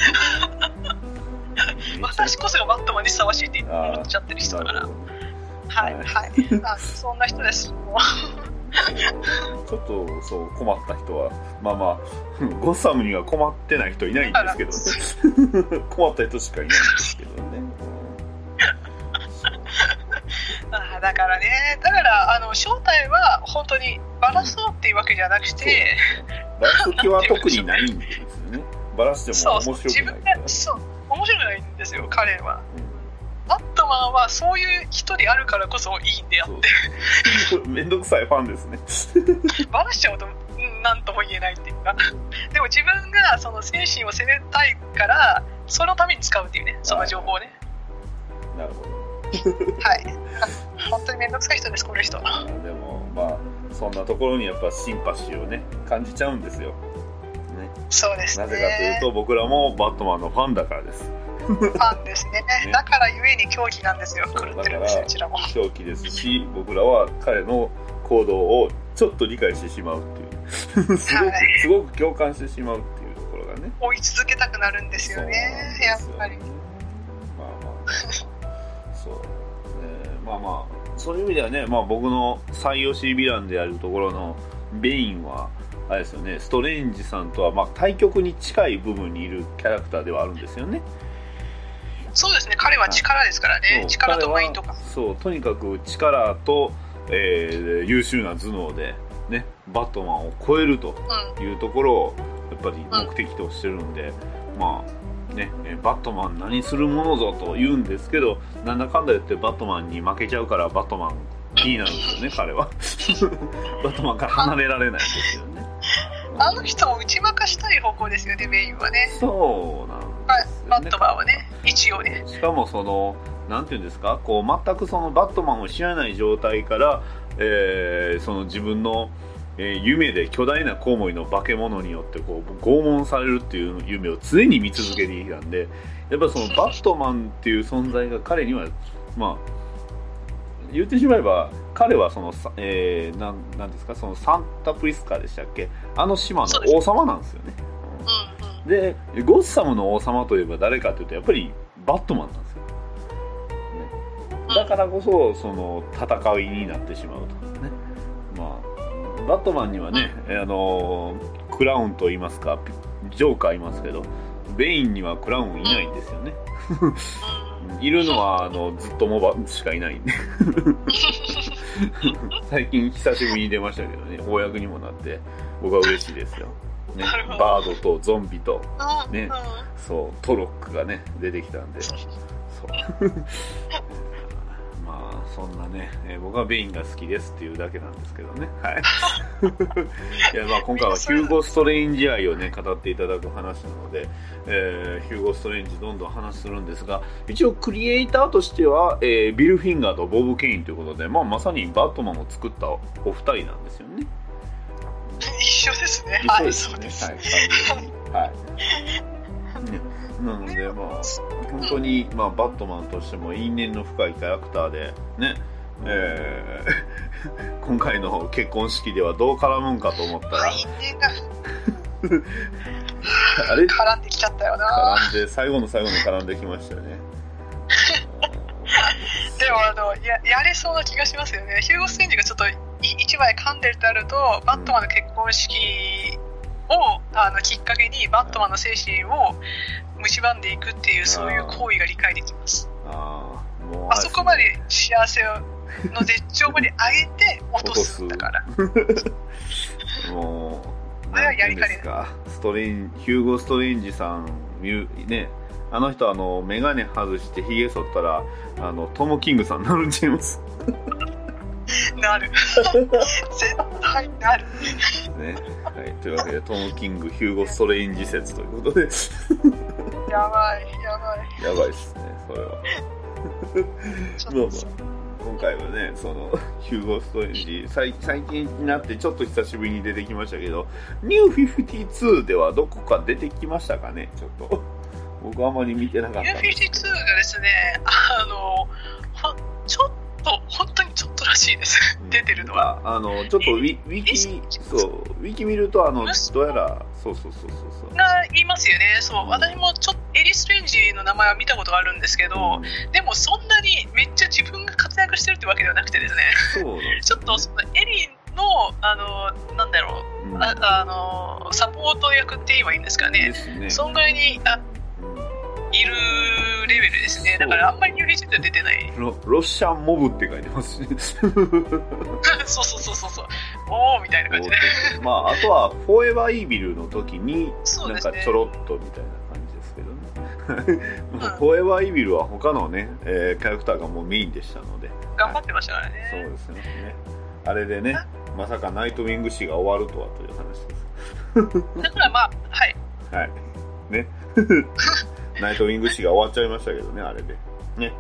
私こそがバットマンにふさわしいって思っちゃってる人だから。はいはいはい。あそんな人です。ちょっとそう困った人はまあまあうんゴッサムには困ってない人いないんですけどね。困った人しかいないんですけどね。だからね。だからあの正体は本当にバラそうっていうわけじゃなくて、バラす気は特にないんですよね。バラしても面白くない。そう面白くないんですよ彼は。バットマンはそういう人であるからこそいいんであっそう。めんどくさいファンですね。てバラしちゃうとうんなんとも言えないっていうか。でも自分がその精神を責めたいからそのために使うっていうねその情報をねなるほど。はい。本当に面倒くさい人ですこの人。あでもまあそんなところにやっぱシンパシーをね感じちゃうんですよ。ね、そうですね。なぜかというと僕らもバットマンのファンだからです。ファンですね。ね。だからゆえに狂気なんですよ。狂ってるんですようちらも。狂気ですし僕らは彼の行動をちょっと理解してしまうっていう。すごくはいすごく共感してしまうっていうところがね。追い続けたくなるんですよね。やっぱり。まあまあそう、ね、まあまあそういう意味ではね、まあ、僕の最良しヴィランであるところのベインはあれですよねストレンジさんとはまあ対極に近い部分にいるキャラクターではあるんですよね。そうですね彼は力ですからね。力とマインドが彼はそうとにかく力と、えー優秀な頭脳で、ね、バットマンを超えるとうん。いうところをやっぱり目的としてるんで、まあねえバットマン何するものぞと言うんですけどなんだかんだ言ってバットマンに負けちゃうからバットマン気になるんですよね彼は。バットマンから離れられないんですよね。あの人を打ち負かしたい方向ですよねメインはね。そうなんですよね。バットマンはね一応ね。しかもそのなんていうんですか？こう全くそのバットマンを知らない状態から、えーその自分の、えー夢で巨大なコウモリの化け物によってこう拷問されるっていう夢を常に見続けてきたんでやっぱそのバットマンっていう存在が彼にはまあ言ってしまえば彼はその、さえーなんなんですかそのサンタプリスカでしたっけ？あの島の王様なんですよね。うんうん。でゴッサムの王様といえば誰かというとやっぱりバットマンなんですよ、ね、だからこそその戦いになってしまうと。ね。まあバットマンにはね、あのクラウンと言いますかジョーカーいますけどベインにはクラウンいないんですよね。いるのはあのずっとモバしかいないんで。最近久しぶりに出ましたけどね公にもなって僕は嬉しいですよ、ねバードとゾンビとうんねうん。そうトロックがね出てきたんで。そう。まあそんなね、えー僕はベインが好きですっていうだけなんですけどね。はい。いや、まあ今回はヒューゴ・ストレインジ愛をね、語っていただく話なので、えーヒューゴ・ストレインジどんどん話するんですが、一応クリエイターとしては、えービル・フィンガーとボブ・ケインということで、まあまさにバットマンを作ったお二人なんですよね。一緒ですね。はい、そうです。はい、はい。ねなので、まあ、本当に、まあ、バットマンとしても因縁の深いキャラクターで、ね、えー 今回の結婚式ではどう絡むんかと思ったら、因縁が あれ？絡んできちゃったよな。絡んで、最後の最後に絡んできましたよね。でもあのや、やれそうな気がしますよね。ヒューゴ・ステンジがちょっとい一枚噛んでるとなると、バットマンの結婚式をあのきっかけに、バットマンの精神を蝕んでいくっていう、そういう行為が理解できます。ああ、そこまで幸せの絶頂まで上げて落とすんだから。もう、これはやりかねストレイン、ヒューゴ・ストレインジさん、ね、あの人、あの、メガネ外してヒゲ剃ったら、あの、トム・キングさんになるんちゃいます？なる。絶対なる。ね。はい。というわけで、トム・キング、ヒューゴ・ストレインジ説ということで、やばい、やばい。やばいっすね、それは。ちまあまあ、今回はね、その、ヒューゴ・ストレンジ、最最近になってちょっと久しぶりに出てきましたけど、ニュー52ではどこか出てきましたかね、ちょっと。僕はあまり見てなかったんですけど。U52 がですね、あの、ほちょっと、本当にちょっとらしいです。出てるのは。ああの、ちょっとウィウィキ、そう、ウィキ見ると、あの、どうやら、そうそうそうそうそう。が言いますよね。そう、私もちょっと、エリス・レンジの名前は見たことがあるんですけど、でもそんなにめっちゃ自分が活躍してるってわけではなくてですね、そうなんですちょっとそのエリの、あの、なんだろう、うんああの、サポート役って言えばいいんですかでね。すね。そんぐらいにあうんいるレベルですね。だからあんまり U52 は出てない。ロロシャンモブって書いてますね。そうそうそうそうそう。おーみたいな感じで。まあ、あとは、フォーエバーイービルの時に、なんかちょろっとみたいな感じですけどね。まあ フォーエバーイービルは他のね、えーキャラクターがもうメインでしたので。頑張ってましたからそうね。ですね。ねあれでね、まさかナイトウィング誌が終わるとはという話です。だからまあ、はい。はい。ね。ナイトウィング誌が終わっちゃいましたけどね、あれで。ね。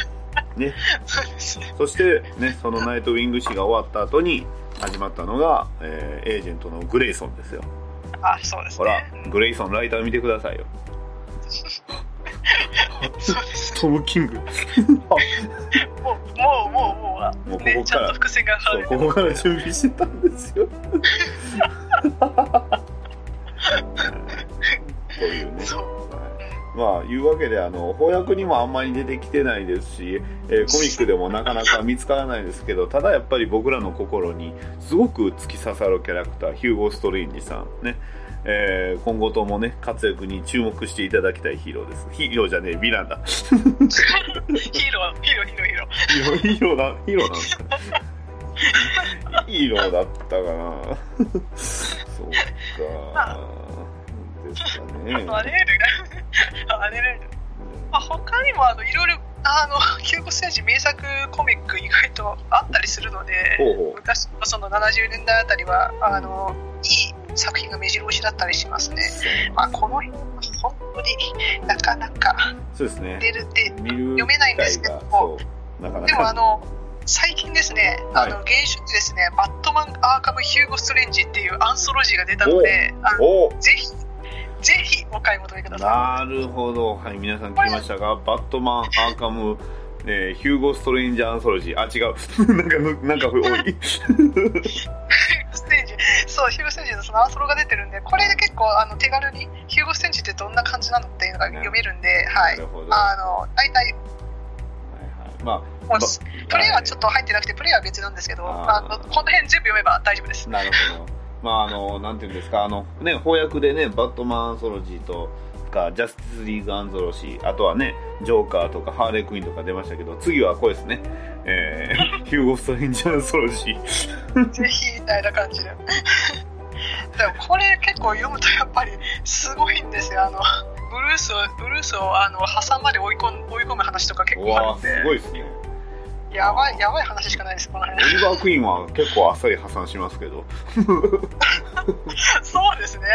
ね。そうですね。そして、ね、そのナイトウィング誌が終わった後に始まったのが、えーエージェントのグレイソンですよ。あ、そうですほらね。、グレイソンライター見てくださいよ。そうです。トム・キング。もう、もう、もう、もう、あもうここからここから準備してたんですよ。というね。そう。まあ、いうわけで、あの、翻訳にもあんまり出てきてないですし、えーコミックでもなかなか見つからないですけど、ただやっぱり僕らの心にすごく突き刺さるキャラクター、ヒューゴ・ストレインジさん、ね。えー今後ともね、活躍に注目していただきたいヒーローです。ヒーローじゃねえ、ヴィランだ。ヒーロー、ヒーロー、ヒーロー、ヒーロー。ヒーロー、ヒーローだ、ヒーローなんですかヒーローだったかな そうか。ですかね。あれるあれるまあ、他にもあのいろいろあのヒューゴ・ステージ名作コミック意外とあったりするので昔のその70年代あたりはあのいい作品が目白押しだったりしますね、まあ、この辺は本当になかなか。出るって読めないんですけど。機会がそう、なかなでもあか。の最近ですね、あのは原種でですね、バットマン・アーカム・ヒューゴ・ストレンジっていうアンソロジーが出たので、あのおぜひ、ぜひお買い求めくださなるほど。はい、皆さん聞きましたが、バットマン、アーカム、えーヒューゴ・ストレンジャー・アンソロジー。あ、違う。なんかぬ、なんか多い。い。ステージ、そう、ヒューゴ・ステージのそのアンソロが出てるんで、これで結構あの手軽にヒューゴ・ステージってどんな感じなのっていうのが読めるんで、はない。あの、大体、はいはいまあ、プレイはちょっと入ってなくて、プレイは別なんですけど、あーあのこの辺全部読めば大丈夫です。なるほど。まあ、あの、なんていうんですか、あの、ね、翻訳でね、バットマンアンソロジーとか、ジャスティスリーグアンソロジー、あとはね、ジョーカーとかハーレークイーンとか出ましたけど、次はこれですね、えー、ヒューゴ・ストレンジャー・アンソロジー。ぜひ、みたいな感じで。でもこれ結構読むとやっぱりすごいんですよ。あの、ブルースを、ブルースをあの、挟まで追い込ん追い込む話とか結う構あるんで。すごいですね。やばい、やばい話しかないです、このオ辺。リバー・クイーンは結構あっさり破産しますけど、そうですね。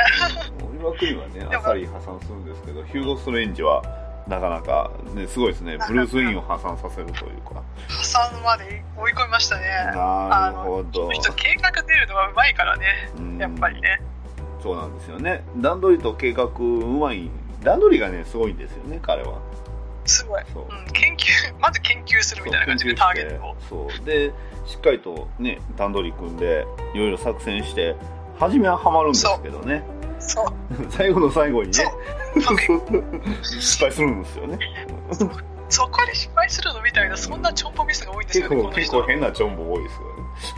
オリバー・クイーンはね、もあっさり破産するんですけど、ヒューゴ・ストレンジは、なかなか、ね、すごいですね。ブルース・ウィーンを破産させるというか。破産まで追い込みましたね。なるほど。人、計画出るのがうまいからねうん。やっぱりね。そうなんですよね。段取りと計画うまい。段取りがね、すごいんですよね、彼は。すごい。そううん、研究、まず研究するみたいな感じで、ターゲットを。そうでしっかりとね段取り組んでいろいろ作戦して初めはハマるんですけどねそう。最後の最後にねそう失敗するんですよね そこで失敗するのみたいな、そんなチョンポミスが多いんですよね、結構変なチョンボ多いですよ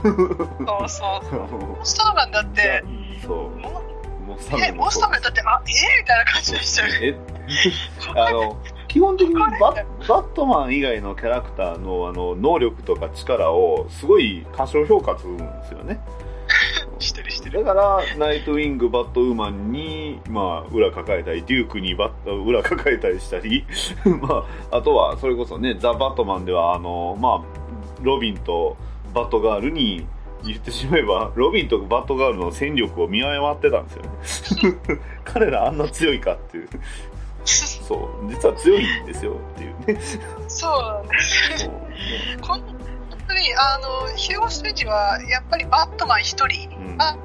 そうそう。モンスターマンだっねて、そうもモンスタえ、ーマンもそうモンスターマンだって、あ、えー、みたいな感じでしたよね。えあの基本的にバッバットマン以外のキャラクターのあの能力とか力をすごい過小評価するんですよね。してるしてる。だからナイトウィングバットウーマンに、まあ、裏抱えたりデュークにバッ裏抱えたりしたり、まあ、あとはそれこそねザ・バットマンではあの、まあ、ロビンとバットガールに言ってしまえばロビンとバットガールの戦力を見誤ってたんですよね。彼らあんな強いかっていう そう。実は強いんですよっていうね。そう。なんです。ねこん本当に、あの、ヒューゴ・ステージは、やっぱりバットマン一人、うん。あ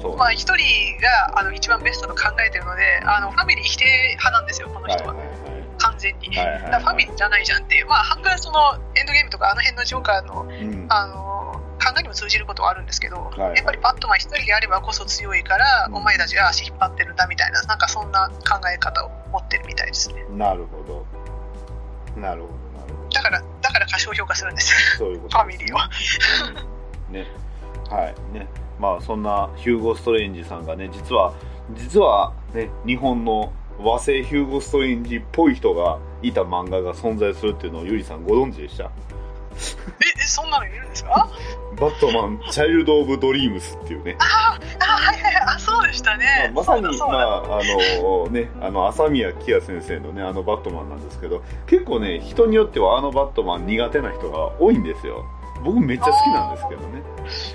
そう。まあ一人があの一番ベストと考えてるので、あのファミリー否定派なんですよ、この人は。はいはいはい。完全に。はいはいはい。ファミリーじゃないじゃんっていう、まあ、半分そのエンドゲームとかあの辺のジョーカーのうん。あの考えにも通じることはあるんですけど、いはい。やっぱりバットマン一人であればこそ強いから、うん。お前たちが足引っ張ってるんだみたいな、なんかそんな考え方を持ってるみたいですね。なるほど。なるほどなるほど。だから、だから過小評価するんです、そういうことファミリーを。ね。はいね。まあそんなヒューゴ・ストレンジさんがね実は実はね日本の和製ヒューゴ・ストレンジっぽい人がいた漫画が存在するっていうのをゆりさんご存知でした？え、えそんなのいるんですか？バットマンチャイルド・オブ・ドリームスっていうねあ、はいはいはい、あ、そうでしたね。まあ、まさに、まあ、あのね、あの、朝宮キア先生のね、あのバットマンなんですけど、結構ね、人によってはあのバットマン苦手な人が多いんですよ。僕めっちゃ好きなんですけどね。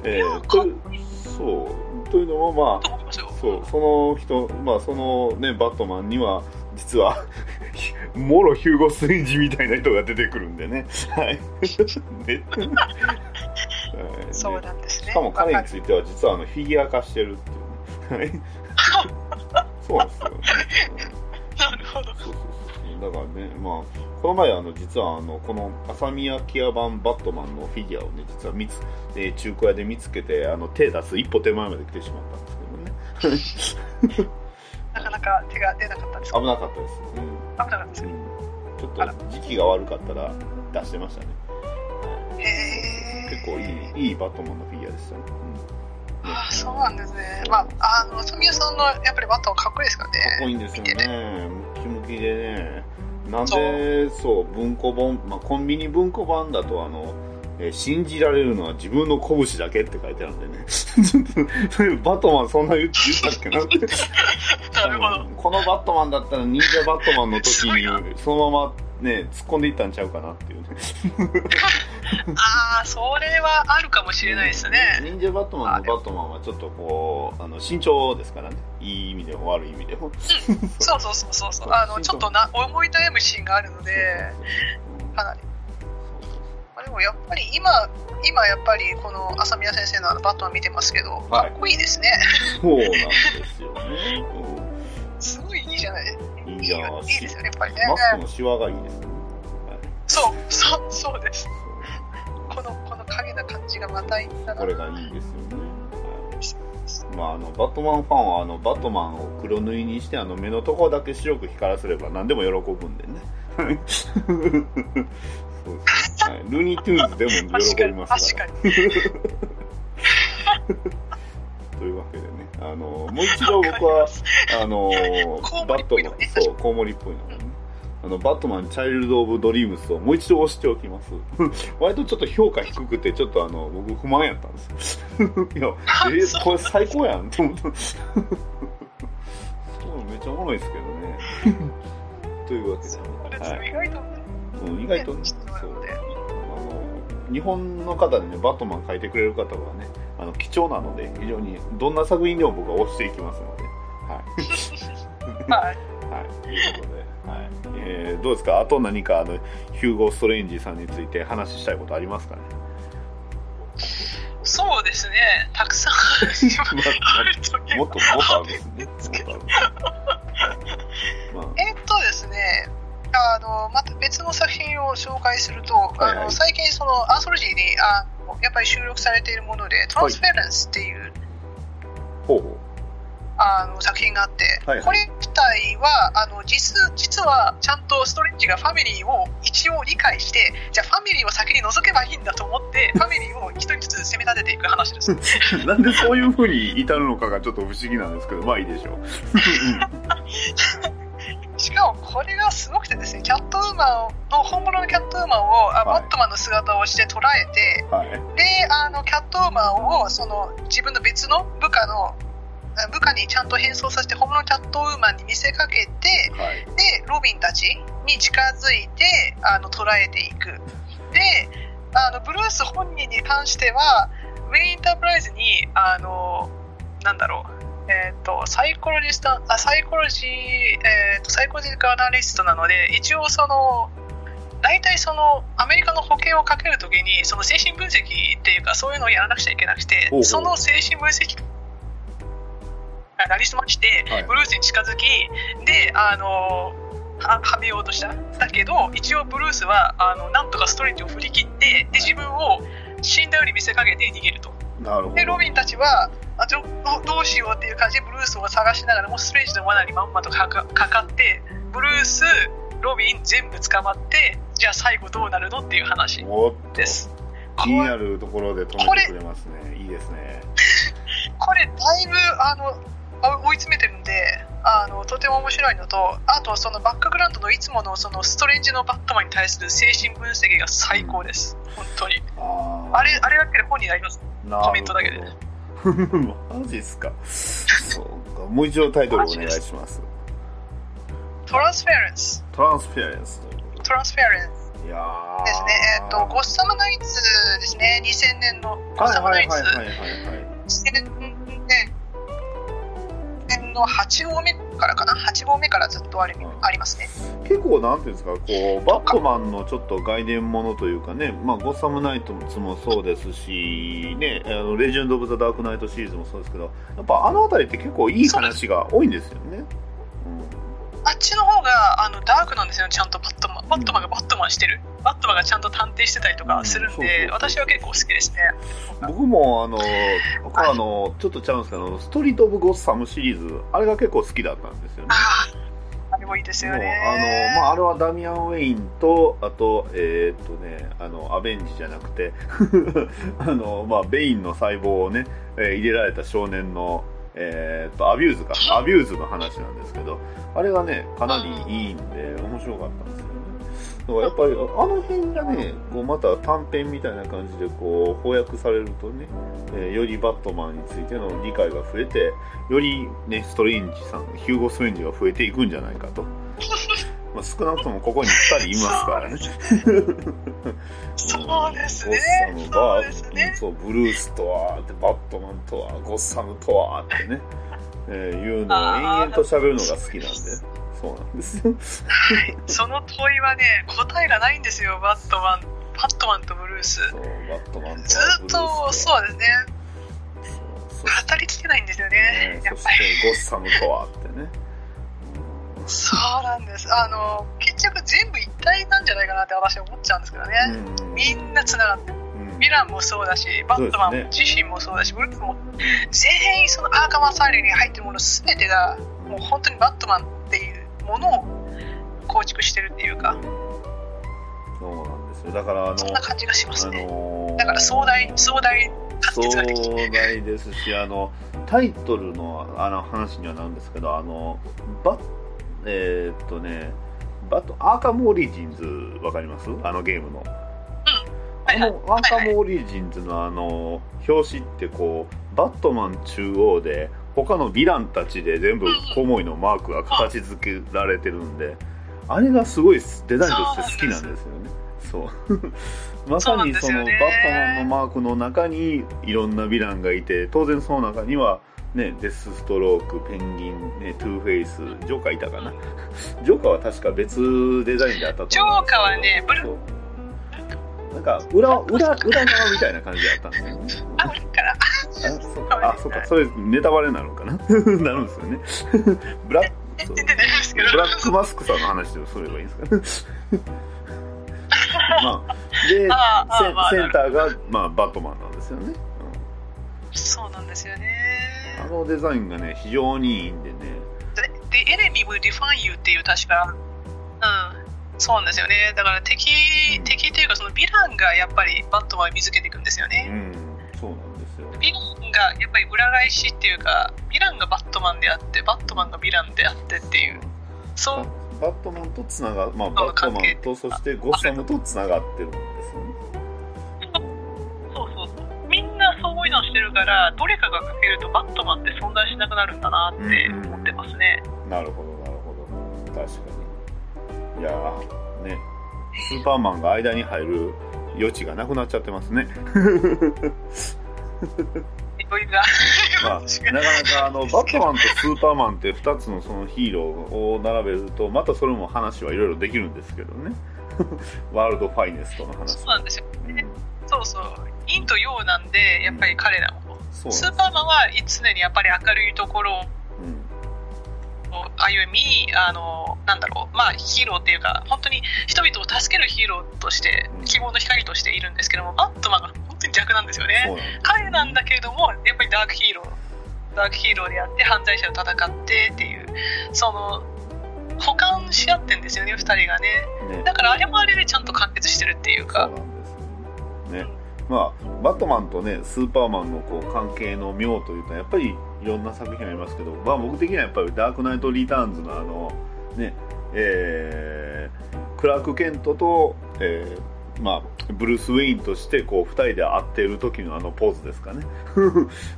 えー、とそう、というのも、まあ、そう、その人、まあ、そのね、バットマンには、実は、もろヒューゴ・ストレンジみたいな人が出てくるんでね。はい。そうなんですね。しかも彼については実はあのフィギュア化してるっていうね。はい。そうなんですよ、ね。るなるほど。そうそうそう。だからね、まあ、この前あの、実はあの、この浅宮キア版バットマンのフィギュアをね、実は見つ、えー中古屋で見つけて、あの、手出す一歩手前まで来てしまったんですけどね。なかなか手が出なかったんですか？危なかったです。うん。危なかったですよ。うん、ちょっと時期が悪かったら出してましたね。へえ。結構いい、いいバットマンのフィギュアでしたね。ああ、そうなんですね。まあ、あの、浅宮さんのやっぱりバットはかっこいいですからね。かっこいいんですよね。ムキムキでね。なんで、そう、文庫本、まあ、コンビニ文庫版だと、あの、えー信じられるのは自分の拳だけって書いてあるんでね。それバットマンそんな言言ったっけな？って。なるほど。このバットマンだったら忍者バットマンの時にそのままね、突っ込んでいったんちゃうかなっていうね。ああ、それはあるかもしれないですね。忍者バットマンのバットマンはちょっとこう、あの、慎重ですからね。いい意味でも悪い意味でも。そうそうそうそうそう。あの、ちょっとな思い悩むシーンがあるので、かなり。まあでもやっぱり今、今やっぱりこの浅宮先生のあのバットマン見てますけど、かっこいいですね。そうなんですよね。すごいいいじゃない。うん、いいよいいですよね、やっぱりね。マスクのシワがいいですね。はいそう、そう、そうです。この、この影な感じがまたいいんだな。これがいいですよね。はいまあ、あのバットマンファンはあのバットマンを黒塗りにしてあの目のところだけ白く光らせれば何でも喜ぶんでね。はいそうですねはい、ルーニー・トゥーンズでも喜びますから。確かに。というわけでね、あのもう一度僕はあのバットマンそう、コウモリっぽいのがね。あのバットマンチャイルド・オブ・ドリームスをもう一度推しておきます。割とちょっと評価低くて、ちょっとあの僕不満やったんですよ。いや、えーこれ最高やんと思った。そう、めっちゃおもろいですけどね。というわけで、はいうん意外とね、知ってもらうのでそう日本の方でねバットマン書いてくれる方はねあの貴重なので非常にどんな作品でも僕は押していきますのではい はい。はい、ということで、はいえーどうですか、あと何かあのヒューゴ・ストレンジさんについて話したいことありますかね？そうですね。たくさんもっともっとあるんですね。えっとですね、あのまた別の作品を紹介すると、はいはいあの最近そのアンソロジーにあのやっぱり収録されているもので、トランスフェレンスっていう、あ、ほうほあの作品があって、はいはいこれ自体はあの実実はちゃんとストレッチがファミリーを一応理解して、じゃあファミリーを先に除けばいいんだと思って、ファミリーを一人ずつ攻め立てていく話です。う。なんでそういうふうに至るのかがちょっと不思議なんですけど、まあいいでしょう。しかもこれがすごくてですね、キャットウーマンを、本物のキャットウーマンを、あはいバットマンの姿をして捉えて、はい。で、あの、キャットウーマンを、その、自分の別の部下の、あ部下にちゃんと変装させて、本物のキャットウーマンに見せかけて、はい。で、ロビンたちに近づいて、あの、捉えていく。で、あの、ブルース本人に関しては、ウェインタープライズに、あの、なんだろう、えっ、と、サイコロジスト、あ、サイコロジー、えっ、と、サイコロジカアナリストなので、一応その、大体その、アメリカの保険をかけるときに、その精神分析っていうか、そういうのをやらなくちゃいけなくてその精神分析あなりすましてはい、ブルースに近づき、で、あの、ははめようとした。だけど、一応ブルースは、あの、なんとかストレッチを振り切って、で、自分を死んだように見せかけて逃げると。で、ロビンたちは、あどどどうしようっていう感じでブルースを探しながらもうストレージの罠にまんまとかかかかって、ブルース、ロビン全部捕まって、じゃあ最後どうなるのっていう話です。気になるところで止めてくれますね。いいですね。これだいぶあのあ追い詰めてるんであのとても面白いのとあとそのバックグラウンドのいつものそのストレンジのバットマンに対する精神分析が最高です、本当に。ああれあれだけで本になります。あコメントだけで。マジっすか。そうか。もう一度タイトルお願いします。トランスフェレンストランスフェレンストランスフェレンスで。いやーですねえっ、とゴッサムナイツですね2000年のゴッはいサムナイツはいはいはいはいはい。2000年の8号目からかな？8号目からずっとありありますね。結構なんていうんですか？こうバットマンのちょっと外伝ものというかね、まあ、ゴッサムナイトもそうですし、ね、あのレジェンド・オブ・ザ・ダークナイトシリーズもそうですけどやっぱあの辺りって結構いい話が多いんですよね。あっちの方があのダークなんですよちゃんとバットマンバットマンがバットマンしてる。バットマンがちゃんと探偵してたりとかするんで私は結構好きですね。うん僕もあの僕はあのちょっとちゃうんですけどストリート・オブ・ゴッサムシリーズあれが結構好きだったんですよね。あああれもいいですよね。あのまあ、あれはダミアン・ウェインとあとえーっとねあのアベンジじゃなくて あの、まあ、ベインの細胞をね、えー入れられた少年の、えーっとアビューズか。アビューズの話なんですけどあれがねかなりいいんで面白かったんですよやっぱりあの辺がねこうまた短編みたいな感じでこう翻訳されるとね、えーよりバットマンについての理解が増えてよりねストレンジさんヒューゴ・ストレンジが増えていくんじゃないかと。まあ少なくともここに2人いますからね。そうですね。ゴッサムバそうブルースとはでバットマンとはゴッサムとはってね、えーいうのを延々と喋るのが好きなんでそうなんです。よはい。その問いはね答えがないんですよ。バットマンバットマンとブルース。そうバットマンとはブルースずっとそうですね。語りきけないんですよね。ねやっぱり。てゴッサムとはってね。そうなんです。あの結局全部一体なんじゃないかなって私は思っちゃうんですけどね、うん。みんなつながって。るうん。ヴィランもそうだしバットマン自身もそうだしブルースも。全員そのアーカマサイルに入ってるもの全てがもう本当にバットマンっていうものを構築してるっていうか。そうなんですよ。だからあのそんな感じがしますあねのーだから壮大壮大壮大ですしあのタイトルのあの話にはなんですけどあのバッえーっとねバットアーカムオリジンズわかります？あのゲームの。あのアーカムオリジンズのあの表紙ってこうバットマン中央で他のヴィランたちで全部コウモリのマークが形付けられてるんであれがすごいデザインとして好きなんですよね。そう。まさにそのバットマンのマークの中にいろんなヴィランがいて当然その中にはねデスストロークペンギン、ね、トゥーフェイスジョーカーいたかな。ジョーカーは確か別デザインであったと思うんですけど。ジョーカーはねブルそう。なんか裏裏裏側みたいな感じだったんですよね。あ、俺から。あそうかあそうかそれネタバレになるのかな？なるんですよね。ブラック。ブラックマスクさんの話でもそればいいんですか？ね。まあ、であああまあセンターが、まあ、バットマンなんですよね、そうなんですよね。うん。あのデザインがね非常にいいんでね。で、The enemy will define you っていう確か、うん、そうなんですよね。だから敵、敵というかそのヴィランがやっぱりバットマンを見つけていくんですようね。うなんがやっぱり裏返しっていうか、ヴィランがバットマンであって、バットマンがヴィランであってっていう、そう、バットマンとつながまあそバットマンとそしてゴッサムとつながってるんですよね。そうそうそう。みんなそういうのしてるから、どれかが欠けるとバットマンって存在しなくなるんだなって思ってますね。なるほどなるほど。確かに。いやーね。スーパーマンが間に入る余地がなくなっちゃってますねが。まあ、なかなかあのバットマンとスーパーマンって2つのそのヒーローを並べるとまたそれも話はいろいろできるんですけどね ワールドファイネストの話そうなんですよ。うんそうそう。陰と陽なんで、やっぱり彼らも。そうんですーパーマンは常にやっぱり明るいところをうん歩み、あの、なんだろう、まあヒーローっていうか、本当に人々を助けるヒーローとしてうん、希望の光としているんですけども、バットマンが逆なんですよね。彼なんだけれども、やっぱりダークヒーロー、ダークヒーローであって、犯罪者と戦ってっていう、その、補完し合ってんですよね、二人がね。ね。だからあれもあれでちゃんと完結してるっていうそうかなん、ですよ。ね。まあバットマンとねスーパーマンのこう関係の妙というとやっぱりいろんな作品ありますけど、まあ、僕的にはやっぱりダークナイト・リターンズのあのねえークラーク・ケントと、えーまあ、ブルース・ウェインとしてこう2人で会っている時のあのポーズですかね。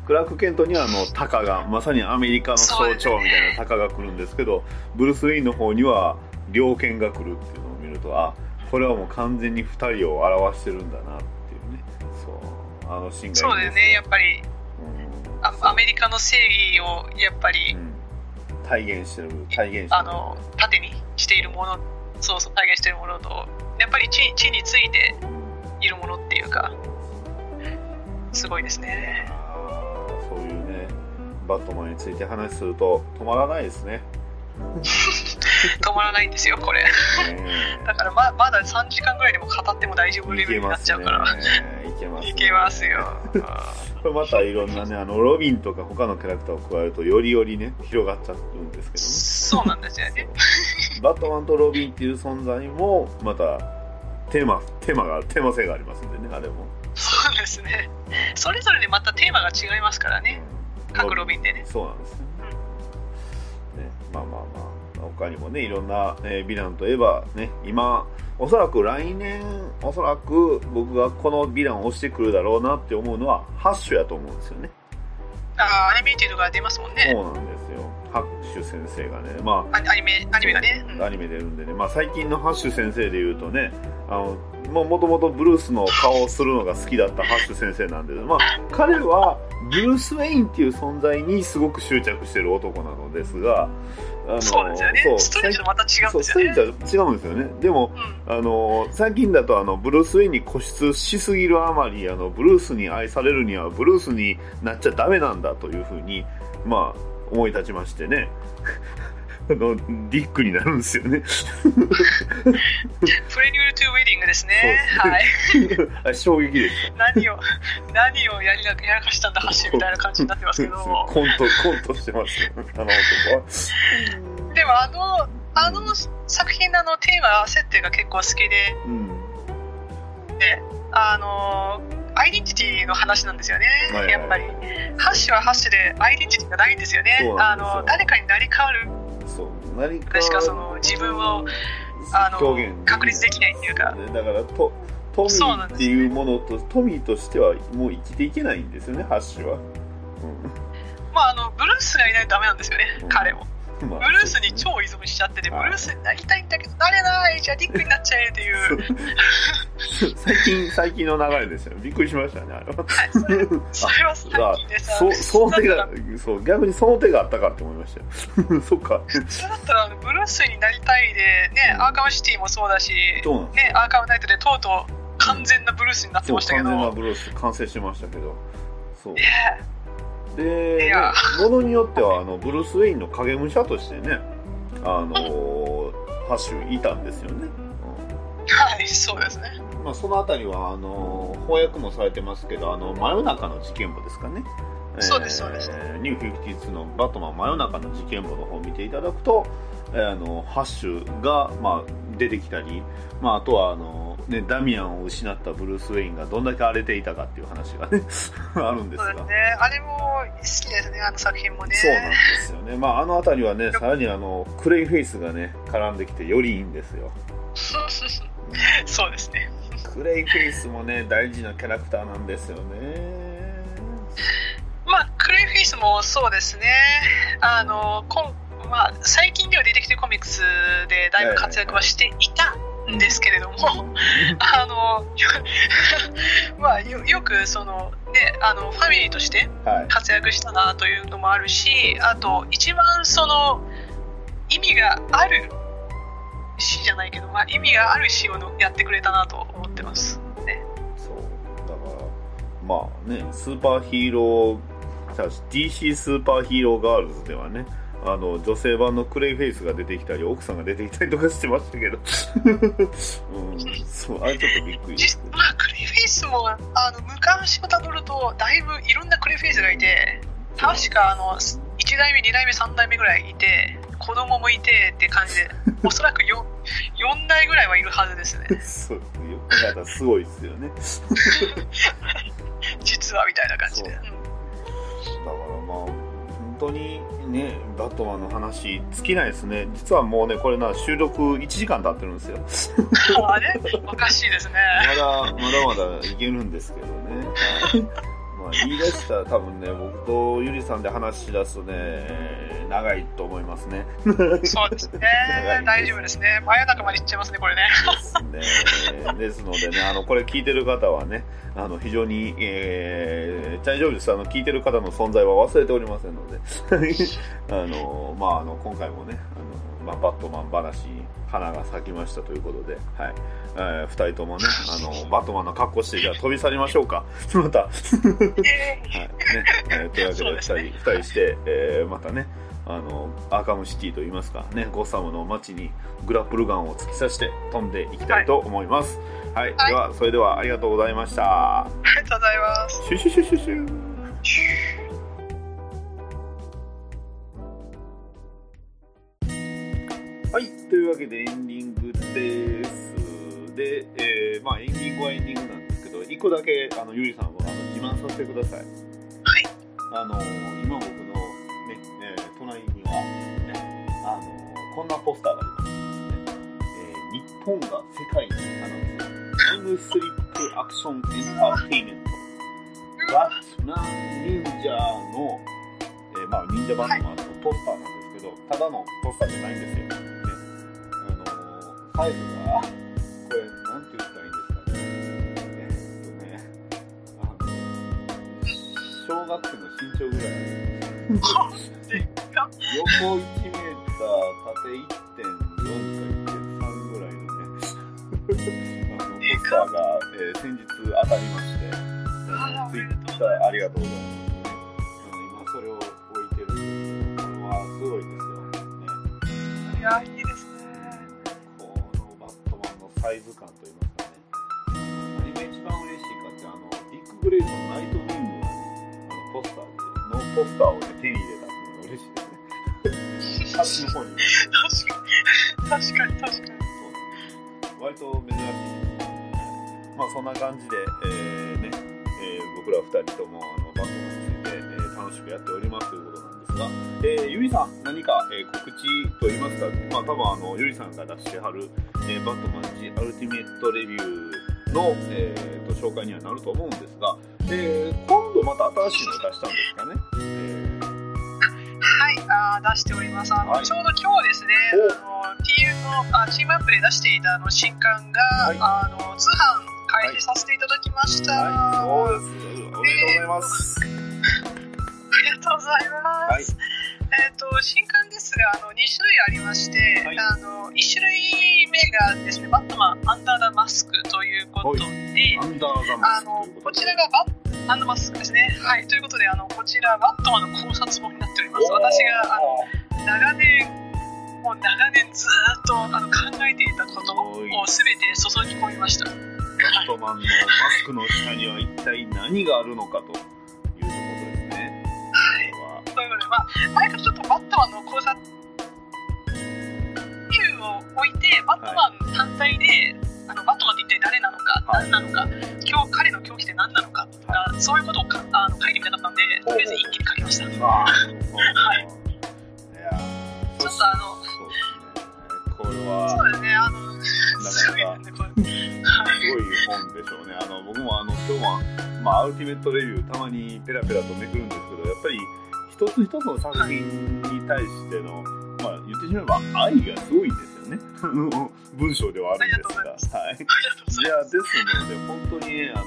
クラーク・ケントにはあのタカがまさにアメリカの象徴みたいなタカが来るんですけどブルース・ウェインの方には猟犬が来るっていうのを見るとあこれはもう完全に2人を表してるんだなっていうね。そうあのシーンがいいんですよ。そうだよね、やっぱり。うん。あアメリカの正義をやっぱり、うん。体現してる体現してる。あの盾にしているものそうそう体現しているものとやっぱり地地についているものっていうかすごいですね。そういうねバットマンについて話すると止まらないですね。止まらないんですよこれ。ねだからままだ3時間ぐらいでも語っても大丈夫レベルになっちゃうから。いけますね。いけますよ。これまたいろんなねあのロビンとか他のキャラクターを加えるとよりよりね広がっちゃうんですそうなんですよねけどねバットマンとロビンっていう存在もまたテーマテーマがテーマ性がありますんでねあれも、そうですね。それぞれでまたテーマが違いますからね。うん。各ロビンでね。そうなんですよね。ねまあまあまあ。他にもねいろんな、えーヴィランといえばね今おそらく来年おそらく僕がこのヴィランを押してくるだろうなって思うのはハッシュやと思うんですよね。ああアニメーティドが出ますもんね。そうなんです。よハッシュ先生がねまあアアニメアニメがね、うん。アニメ出るんでね、まあ、最近のハッシュ先生で言うとねあのもともとブルースの顔をするのが好きだったハッシュ先生なんで、まあ、彼はブルース・ウェインっていう存在にすごく執着してる男なのですがあのそうですよね。ストレージとまた違うんですよね。スト違うんですよね。でもうん。あの最近だとあのブルース・ウェインに固執しすぎるあまりあのブルースに愛されるにはブルースになっちゃダメなんだというふうにまあ思い立ちましてね。あのディックになるんですよね。プレニュールトゥウェディングですね。はい。あ衝撃でした。何を何をやりなやらかしたんだハッシュみたいな感じになってますけど。コントコントしてますよあの男は。でもあのあの作品のあのテーマ設定が結構好きで。うん。であのアイデンティティの話なんですよね、はい。はいやっぱり。ハッシュはハッシュでアイデンティティがないんですよ。ねあの誰かになり変わる。そう。何か確かその自分をあの表現。確立できないっていうか。だからとトミーっていうものとトミーとしてはもう生きていけないんですよねハッシュは、うん。まああのブルースがいないとダメなんですよね、うん。彼も。まあブルースに超依存しちゃってて、ブはいルースになりたいんだけど、なれない、じゃあディックになっちゃえっていう、最近、最近の流れですよ。びっくりしましたね、あれは。はい、それそれは最あ近でさ、そその手がそう、逆にその手があったかって思いましたよ。そっか。それだったらブルースになりたいで、ね、アーカムシティもそうだし、ね、アーカムナイトでとうとう完全なブルースになってましたけど、完全なブルース完成してましたけど。そう。ねで、ものによっては、あの、ブルース・ウェインの影武者としてね、あのハッシュいたんですよね。はい、そうですね。うんまあ、そのあたりは、あの翻訳もされてますけど、あの、真夜中の事件簿ですかね。そうですそうですニュー52のバットマン真夜中の事件簿の方を見ていただくと、えーあの、ハッシュが、まあ、出てきたり、まあ、あとは、あの、ね、ダミアンを失ったブルース・ウェインがどんだけ荒れていたかっていう話がね、あるんですが。そうですね。あれも好きですね、あの作品もね。そうなんですよね。まあ、あのあたりはね、さらにあの、クレイフェイスがね、絡んできてよりいいんですよ。そうですね。クレイフェイスもね、大事なキャラクターなんですよね。まあ、クレイフェイスもそうですね。あの、こんまあ、最近では出てきてるコミックスでだいぶ活躍はしていたんですけれども、あの、まあ、よよくその、ね、あの、ファミリーとしてはい。活躍したなというのもあるし、あと、一番その、意味がある死じゃないけど、まあ、意味がある死をのやってくれたなと思ってます。ね、そう。だから、まあね、スーパーヒーロー、DC スーパーヒーローガールズではね、あの、女性版のクレイフェイスが出てきたり、奥さんが出てきたりとかしてましたけど。うん、そう、あれちょっとびっくり。実まあ、クレイフェイスもあの昔をたどるとだいぶいろんなクレイフェイスがいて確かあの1代目2代目3代目ぐらいいて子供もいてって感じで おそらく 4, 4代ぐらいはいるはずですね。そう、よく考えたらすごいですよね。実はみたいな感じで、だからまあ本当にねバットマンの話尽きないですね。実はもうねこれな収録1時間経ってるんですよ。あれ？おかしいですね。まだまだまだいけるんですけどね、はいまあ、言い出したら多分ね僕とゆりさんで話し出すとねえー長いと思いますねそうですね大丈夫ですね真夜中まで行っちゃいますねこれねですね。ですのでね、あの、これ聞いてる方はね、あの、非常に、えー、大丈夫です。あの、聞いてる方の存在は忘れておりませんので、あの、まあ、あの、今回もね、あの、まあ、バットマン話に花が咲きましたということで、はい。えー、二人ともね、あの、バットマンの格好して、じゃあ飛び去りましょうか。また。はい。ね。えーというわけで、二人、二人して、えー、またね、あの、アーカムシティといいますか、ね、ゴッサムの街にグラップルガンを突き刺して飛んでいきたいと思います。はい。はいでは、それではありがとうございました。ありがとうございますシュシュシュシュシュ。はい。というわけでエンディングです。で、えー、まあエンディングはエンディングなんですけど、一個だけ、あの、ゆりさんはあの自慢させてください。はい。あの、今僕のね、えー隣には、ね、あの、こんなポスターがあります。ねえー日本が世界に放つタイムスリップアクションエンターテイメント、バットマン忍者の、えーまあ、忍者バットマンのポスターなんですけど、ただのポスターじゃないんですよ。ね、あのーサイズが、小学生の身長ぐらい。横1メーター、縦1.4か1.3ぐらいのね、あのポスターが、えー先日当たりまして、あのツイッターありがとうございます、ね。あの今それを置いてるんですけど、これはすごいですよ。ね、いやいいですねこのバットマンのサイズ感といいますかね。何が一番嬉しいかって、あの、ディック・グレイソン、ナイトポスターをね、手に入れたっていうのが嬉しいですね。端の方に。確かに確かに確かにそう割と珍しい。まあそんな感じで、えーね、えー僕ら二人ともあのバットマンについて、えー楽しくやっておりますということなんですが、えーゆりさん何か、えー告知といいますか、まあ多分あのゆりさんが出してはる、えーバットマン G アルティメットレビューの、えーと紹介にはなると思うんですが、えー今度また新しいのを出したんですかね。えーはい、が出しております。あの、はいちょうど今日ですね、おあの TM のあチームアップで出していたあの新刊が、はいあの通販開始させていただきました。はい、そうです。おめでとうございます。ありがとうございます。はいえっ、と新刊ですがあの2種類ありまして、はいあの1種類目がですねバットマンアンダーダマスクということで、アンダーザマあのことちらがバッアンダーマスクですね。はいということであのこちらバットマンの考察本になっております。私があの長年もう長年ずーっとあの考えていたことをすべて注ぎ込みました。バットマンのマスクの下には一体何があるのかというところですね。はいこということで、まあ、前からちょっとバットマンの考察理由を置いて、バットマン単体で、あのバットマンって一体誰なのか、はい何なのか、今日彼の狂気って何なのかとか、そういうことをかあの書いてみたかったんで、とりあえず一気に書きました。は。いいやー、とそあの、そうですね。これは。そうですね、あの、なすごいですね、これ。はいすごい本でしょうね。あの僕もあの今日は、まあ、アルティメットレビューたまにペラペラとめくるんですけど、やっぱり一つ一つの作品に対しての、まあ言ってしまえば愛がすごいんですよね。文章ではあるんですが。はい。いや。ですので本当にねあの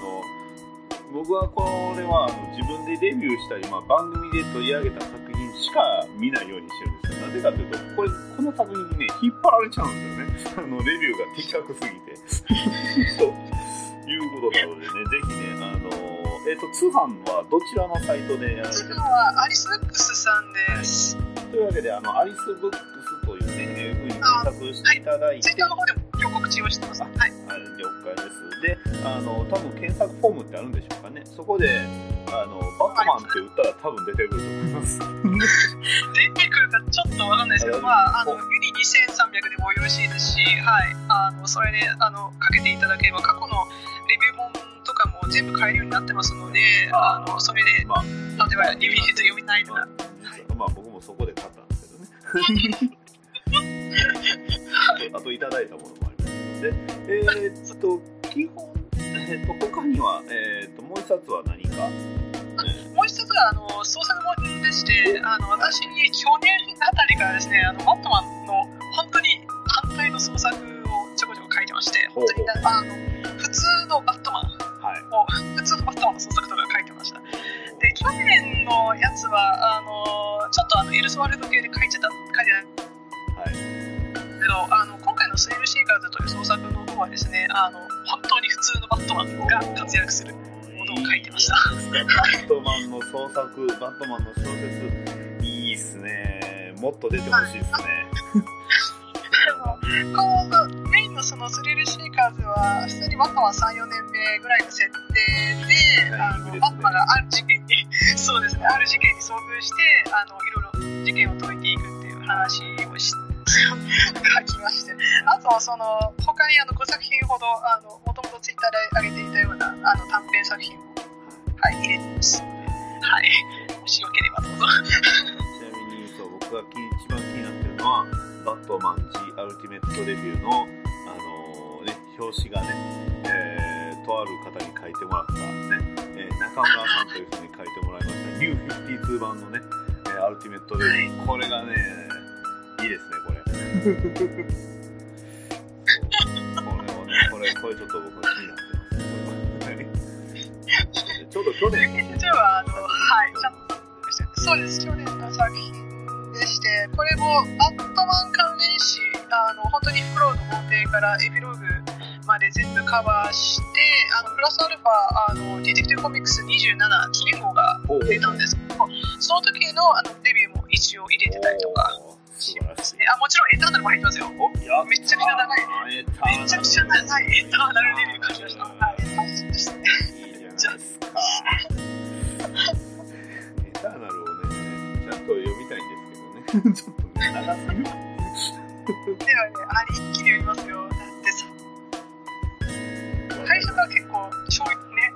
僕はこれは自分でレビューしたり、まあ、番組で取り上げた作品しか見ないようにしてるんですよ。なぜかというとこれこの作品にね引っ張られちゃうんですよね。あのレビューが的確すぎて。ということなのでねぜひねあのえっ、と通販はどちらのサイトでやられアリスブックスさんです。というわけであのアリスブックスというね、えー、ふうに検索していただいて、ツイッターの方でも今日告知をしてます。はい。はい、了解です。で、あの、多分検索フォームってあるんでしょうかね。そこで、あの、バットマンって打ったら多分出てくると思います。出てくるかちょっとわかんないですけど、まあ、あの、ユニ2300でもよろしいですし、はい、あの、それで、あの、かけていただければ、過去のレビュー本とかも全部買えるようになってますので、あの、それで、まあ、例えば、リビューで読みたいとか、まあ僕もそこで買ったんですけどね。あといただいたものもありますので、えーっと、基本、えーっと、他には、えーっと、もう一冊は何か？もう一つは、あの、創作本でして、あの、私、去年あたりからですね、あの、バットマンの、本当に反対の創作をちょこちょこ書いてまして、本当にな、あの、普通のバットマン、はい。を普通のバットマンの創作とか書いてました。で、去年のやつは、あの、ちょっとあの、エルスワルド系で書いてた、書いてたはい。けど、あの、今回のスエルシーカーズという創作の方はですね、あの、本当に普通のバットマンが活躍するものを書いてました。バットマンの創作、バットマンの小説、いいっすね。もっと出てほしいっすね。このメインのそのスリルシーカーズは、普通にバットマン3、4年目ぐらいの設定で、あのバットマンがある事件に、そうですね、ある事件に遭遇して、あの、いろいろ事件を解いていくっていう話をし書きまして、あと、その、他にあの5作品ほど、あの、もともとツイッターで上げていたような、あの、短編作品も、はい、入れてます。はい、もしよければどうぞ。ちなみにそう僕がき一番気になってるのはバットマン G アルティメットレビューの、あのーね、表紙がね、えーとある方に書いてもらったね、えー中村さんという人に書いてもらいましたニュー52版のね、えーアルティメットレビュー、これがねこれをねこれこれちょっと僕は気になってます。ねこれはちょうど去年では、あの、はい、そうです、去年の作品でして、これもバットマン関連誌、あの本当にフロウの法廷からエピローグまで全部カバーして、あのプラスアルファ、あのディテクティブコミックス27記念号が出たんですけど、その時のあのレビューも一応入れてたりとか、あもちろんエターナルも入ってますよ。やめちゃくちゃ長い。い。めめちゃくちゃ長いエターナルレビュー書きました。はい。いいじゃないですか。エターナルをね、ちゃんと読みたいんですけどね。ちょっとね、長すぎる。ではね、あれ一気に読みますよ。だってさ、最初から結構衝撃ね、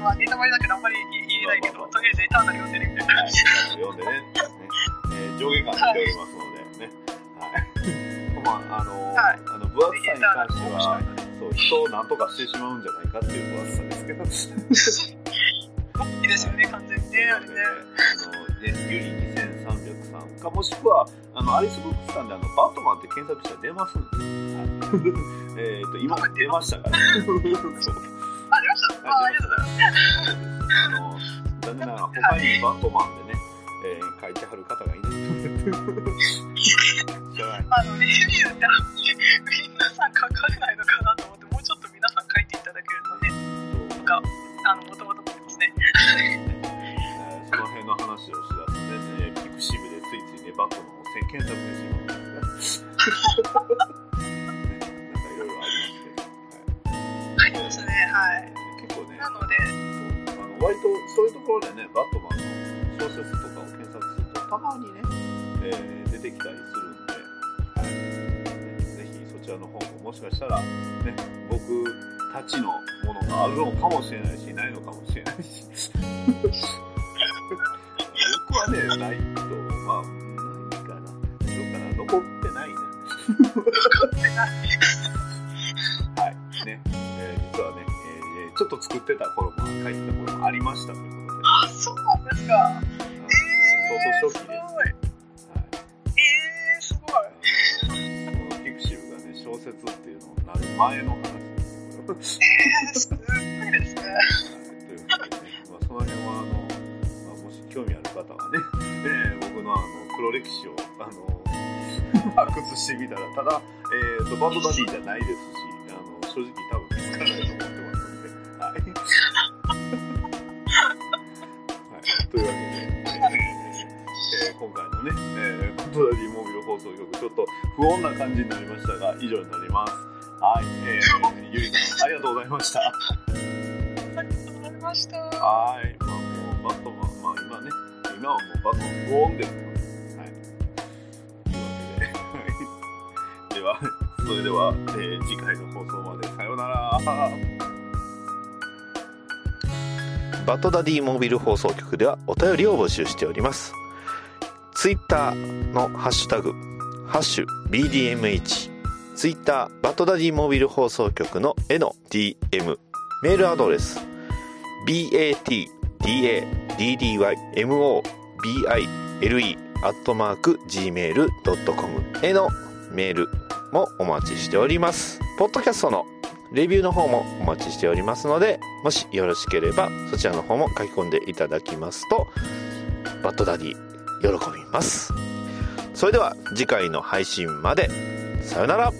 まあネタバレだけどあんまり言えないけど、とりあえずエターナル読んでるみたいな感じ。読んでね、ねえー上下感出ておりますのでね。はい。まあ、あのーはいあの分厚さに関してはそう、人を何とかしてしまうんじゃないかっていう分厚さですけど。いいですよね、完全にね、あれね。あの、ね、ユリ2303かもしくはあのアリスブックスタンであのバットマンって検索したら出ますんで、はい、えっと今出ましたから あ、出ました。あ、ありがとうございます。あの残念ながら他にバットマンでね、えー書いてはる方がいない 知らないあの、レビューってあんまり皆さん書かれないのかなと思って、もうちょっと皆さん書いていただけるとね、なんか、あの、もともと思いますね。えーその辺の話をしだすとね、えーピクシブでついついね、バットマンを検索してしまうんですね。なんかいろいろありまして、はいありますね、はい。結構ね、なので、あの割とそういうところでね、バットマンの小説とかを検索すると、たまにね、えー出てきたりするちらの方ももしかしたら、ね、僕たちのものがあるのかもしれないし、ないのかもしれないし。僕はね、ないと、まあ、ないかな。どうかな、残ってないね。はい。ね、えー実はね、えーちょっと作ってた頃も、書いてた頃もありましたということで。あ、そうなんですか。えー、相当初期です。説っていうのになる前の話です。えー、すごいですね。ということでね、まあ、その辺はあの、まあ、もし興味ある方はね、えー僕のあの黒歴史をあの発掘してみたら、ただ、えー、とバンドダディじゃないですし、あの正直多分見つからないと思ってますので、はい。はい、というわけで、えー今回のね、えー、バンドダディモービル放送局、ちょっと不穏な感じになりましたが、以上になります。はい、えー、ゆりさん、ありがとうございました。ありがとうございました。はい、まあもうバットマン、まあ今ね、今はもうバットマン不穏ですので、はい。というわけで、はい。では、それでは、えー次回の放送までさようなら。バッドダディモービル放送局ではお便りを募集しております。ツイッターのハッシュタグ、ハッシュ BDMH、ツイッターバッドダディモービル放送局の絵の DM、メールアドレス、batdaddymobile アットマーク gmail.com へのメールもお待ちしております。ポッドキャストのレビューの方もお待ちしておりますので、もしよろしければそちらの方も書き込んでいただきますと、バッドダディ喜びます。それでは次回の配信まで、さよなら